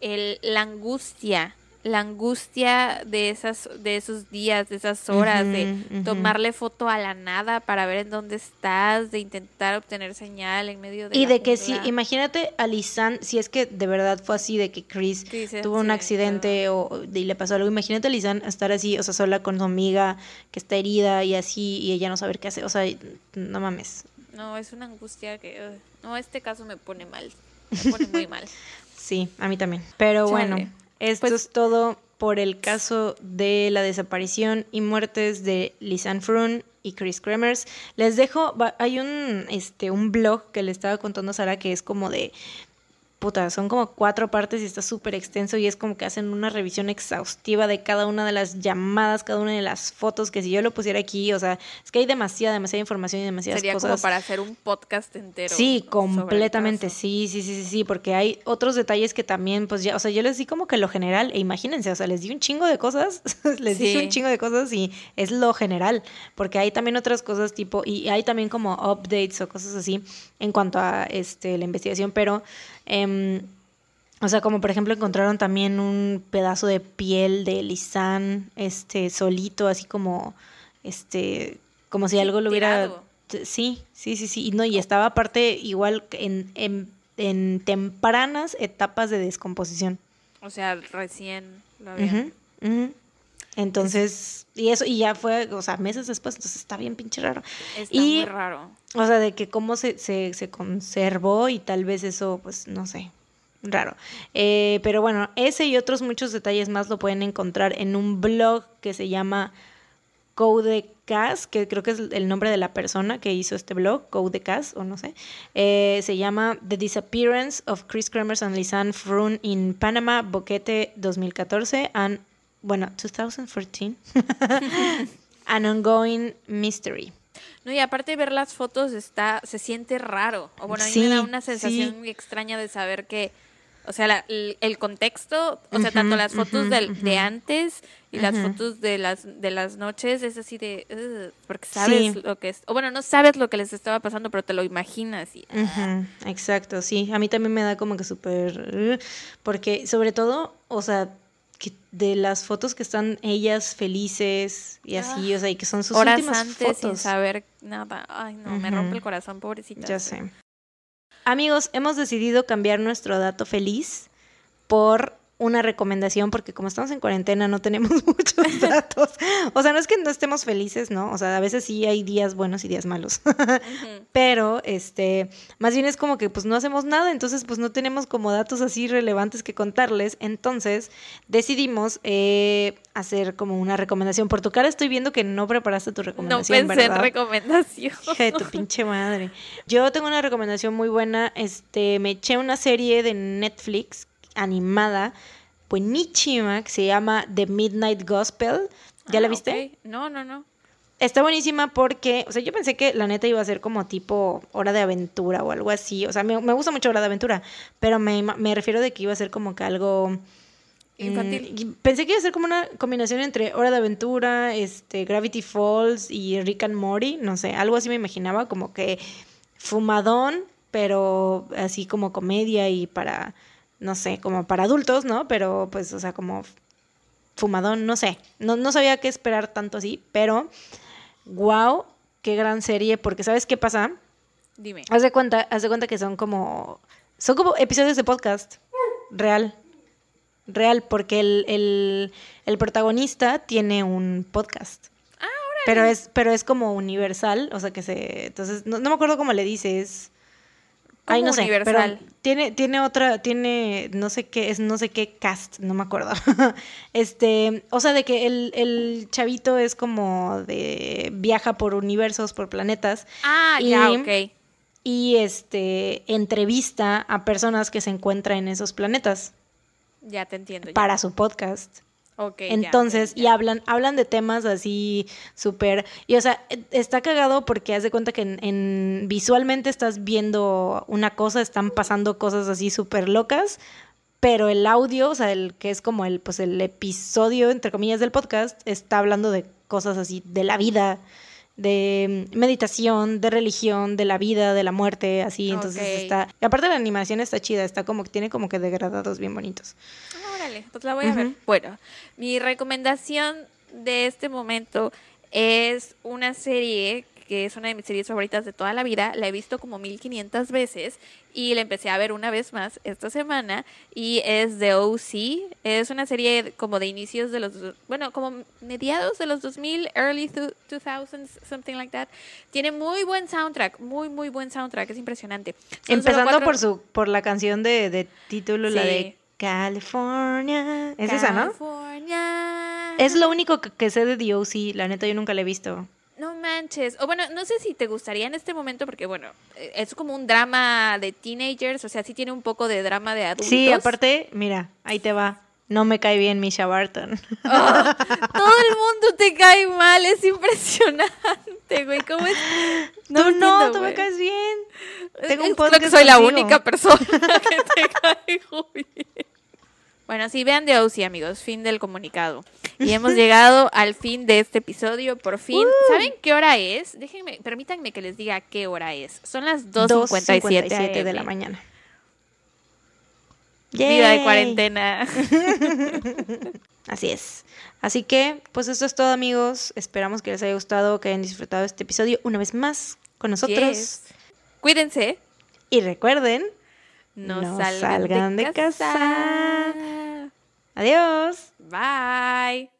B: el, la angustia, la angustia de esas, de esos días, de esas horas, de tomarle foto a la nada para ver en dónde estás, de intentar obtener señal en medio de
A: y de que si, imagínate a Lisan, si es que de verdad fue así, de que Chris tuvo un accidente o y le pasó algo, imagínate a Lisan estar así, o sea, sola con su amiga que está herida y así y ella no saber qué hacer, o sea, no mames,
B: no, es una angustia que... no, este caso me pone mal. Me pone muy mal. (laughs)
A: sí, a mí también. Pero bueno, esto pues es todo por el caso de la desaparición y muertes de Lisanne Frun y Chris Kremers. Les dejo, hay un, este, un blog que le estaba contando a Sara que es como de puta, son como cuatro partes y está súper extenso y es como que hacen una revisión exhaustiva de cada una de las llamadas, cada una de las fotos, que si yo lo pusiera aquí, o sea, es que hay demasiada, demasiada información y demasiadas
B: Sería
A: cosas.
B: como para hacer un podcast entero.
A: Sí, completamente, sí, sí, sí, sí, sí, porque hay otros detalles que también, pues ya, o sea, yo les di como que lo general, e imagínense, o sea, les di un chingo de cosas, (laughs) les di un chingo de cosas y es lo general, porque hay también otras cosas tipo, y hay también como updates o cosas así en cuanto a este la investigación, pero Em, o sea, como por ejemplo encontraron también un pedazo de piel de Lisan, este, solito, así como, este, como si algo lo hubiera... Sí, sí, sí, sí. Y no, y estaba aparte igual en, en, tempranas etapas de descomposición.
B: O sea, recién lo habían...
A: Entonces, y eso, y ya fue, o sea, meses después, entonces está bien pinche raro.
B: Está muy raro.
A: O sea, de que cómo se, se, se conservó y tal vez eso, pues, no sé, raro. Eh, pero bueno, ese y otros muchos detalles más lo pueden encontrar en un blog que se llama Codecast, que creo que es el nombre de la persona que hizo este blog, Codecast, o no sé. Eh, se llama The Disappearance of Chris Kremers and Lisanne Frun in Panama, Boquete 2014, and bueno, 2014, (laughs) An Ongoing Mystery.
B: No, y aparte de ver las fotos está, se siente raro. O bueno, a mí me da una sensación muy extraña de saber que, o sea, el, contexto, o sea, tanto las fotos de antes y las fotos de las de las noches es así de, porque sabes lo que es, o bueno, no sabes lo que les estaba pasando, pero te lo imaginas. Y,
A: ah. Exacto, sí. A mí también me da como que súper, porque sobre todo, o sea, de las fotos que están ellas felices y así, o sea, y que son sus
B: horas
A: últimas
B: antes sin saber nada. Ay, no, me rompe el corazón, pobrecita.
A: Ya sé. Amigos, hemos decidido cambiar nuestro dato feliz por una recomendación porque como estamos en cuarentena no tenemos (laughs) muchos datos. O sea, no es que no estemos felices, ¿no? O sea, a veces sí hay días buenos y días malos. (laughs) Pero, este, más bien es como que pues no hacemos nada, entonces pues no tenemos como datos así relevantes que contarles. Entonces decidimos eh, hacer como una recomendación. Por tu cara estoy viendo que no preparaste tu recomendación.
B: No pensé en recomendación.
A: de tu pinche madre. Yo tengo una recomendación muy buena. Este, me eché una serie de Netflix animada buenísima que se llama The Midnight Gospel. ¿Ya la ah, viste?
B: No, no, no.
A: Está buenísima porque, o sea, yo pensé que la neta iba a ser como tipo hora de aventura o algo así. O sea, me, gusta mucho hora de aventura, pero me, refiero de que iba a ser como que algo...
B: Mm, Infantil.
A: pensé que iba a ser como una combinación entre Hora de Aventura, este, Gravity Falls y Rick and Morty, no sé, algo así me imaginaba, como que fumadón, pero así como comedia y para no sé, como para adultos, ¿no? Pero pues, o sea, como fumadón, no sé. No, no sabía qué esperar tanto así, pero wow, qué gran serie, porque ¿sabes qué pasa?
B: Dime.
A: Haz de cuenta, haz de cuenta que son como Son como episodios de podcast. Real. Real, porque el, el, el protagonista tiene un podcast.
B: Ah,
A: Pero es, pero es como universal, o sea que se. Entonces, no, no me acuerdo cómo le dices. Ay,
B: ¿Cómo
A: no sé.
B: universal?
A: Pero tiene, tiene otra, tiene no sé qué, es no sé qué cast, no me acuerdo. (laughs) este, o sea, de que el, el chavito es como de viaja por universos, por planetas.
B: Ah,
A: Y-
B: ya, ok.
A: Y este entrevista a personas que se encuentran en esos planetas
B: Ya te entiendo. ya.
A: para su podcast.
B: Ok, ya,
A: Entonces, y hablan, hablan de temas así súper. Y o sea, e- está cagado porque haz de cuenta que en, en- visualmente estás viendo una cosa, están pasando cosas así súper locas, pero el audio, o sea, el que es como el, pues el episodio, entre comillas, del podcast, está hablando de cosas así, de la vida, de meditación, de religión, de la vida, de la muerte, así. Entonces está. Y aparte la animación está chida, está como que tiene como que degradados bien bonitos.
B: Órale, pues la voy a ver. Bueno, mi recomendación de este momento es una serie que es una de mis series favoritas de toda la vida. La he visto como 1500 veces y la empecé a ver una vez más esta semana y es The OC. Es una serie como de inicios de los, bueno, como mediados de los 2000, early two- 2000s, something like that. Tiene muy buen soundtrack, muy, muy buen soundtrack, es impresionante. Son
A: Empezando
B: cuatro-
A: por su por la canción de, de título, la de California. Es esa, ¿no?
B: California.
A: Es lo único que, que sé de DOC. La neta, yo nunca la he visto.
B: No manches. O bueno, no sé si te gustaría en este momento, porque bueno, eh, es como un drama de teenagers, o sea, sí tiene un poco de drama de adultos.
A: Sí, aparte, mira, ahí te va. No me cae bien Misha Barton.
B: Ah, (laughs) todo el mundo te cae mal, es impresionante, güey. ¿Cómo es?
A: tú no,
B: entiendo,
A: tú me caes bien. Tengo un
B: Creo
A: podcast
B: que soy la única persona (laughs) que te caigo bien. Bueno, sí, vean de OC, amigos. Fin del comunicado. Y hemos llegado (laughs) al fin de este episodio, por fin. ¿Saben qué hora es? Déjenme, permítanme que les diga qué hora es. Son las 2.57
A: 2:57 de la mañana.
B: Vida de
A: Yay.
B: cuarentena. (laughs)
A: Así es. Así que, pues eso es todo, amigos. Esperamos que les haya gustado, que hayan disfrutado este episodio una vez más con nosotros.
B: Yes. Cuídense.
A: Y recuerden,
B: No,
A: No
B: salgan,
A: salgan
B: de,
A: de
B: casa.
A: casa. adiós.
B: Bye.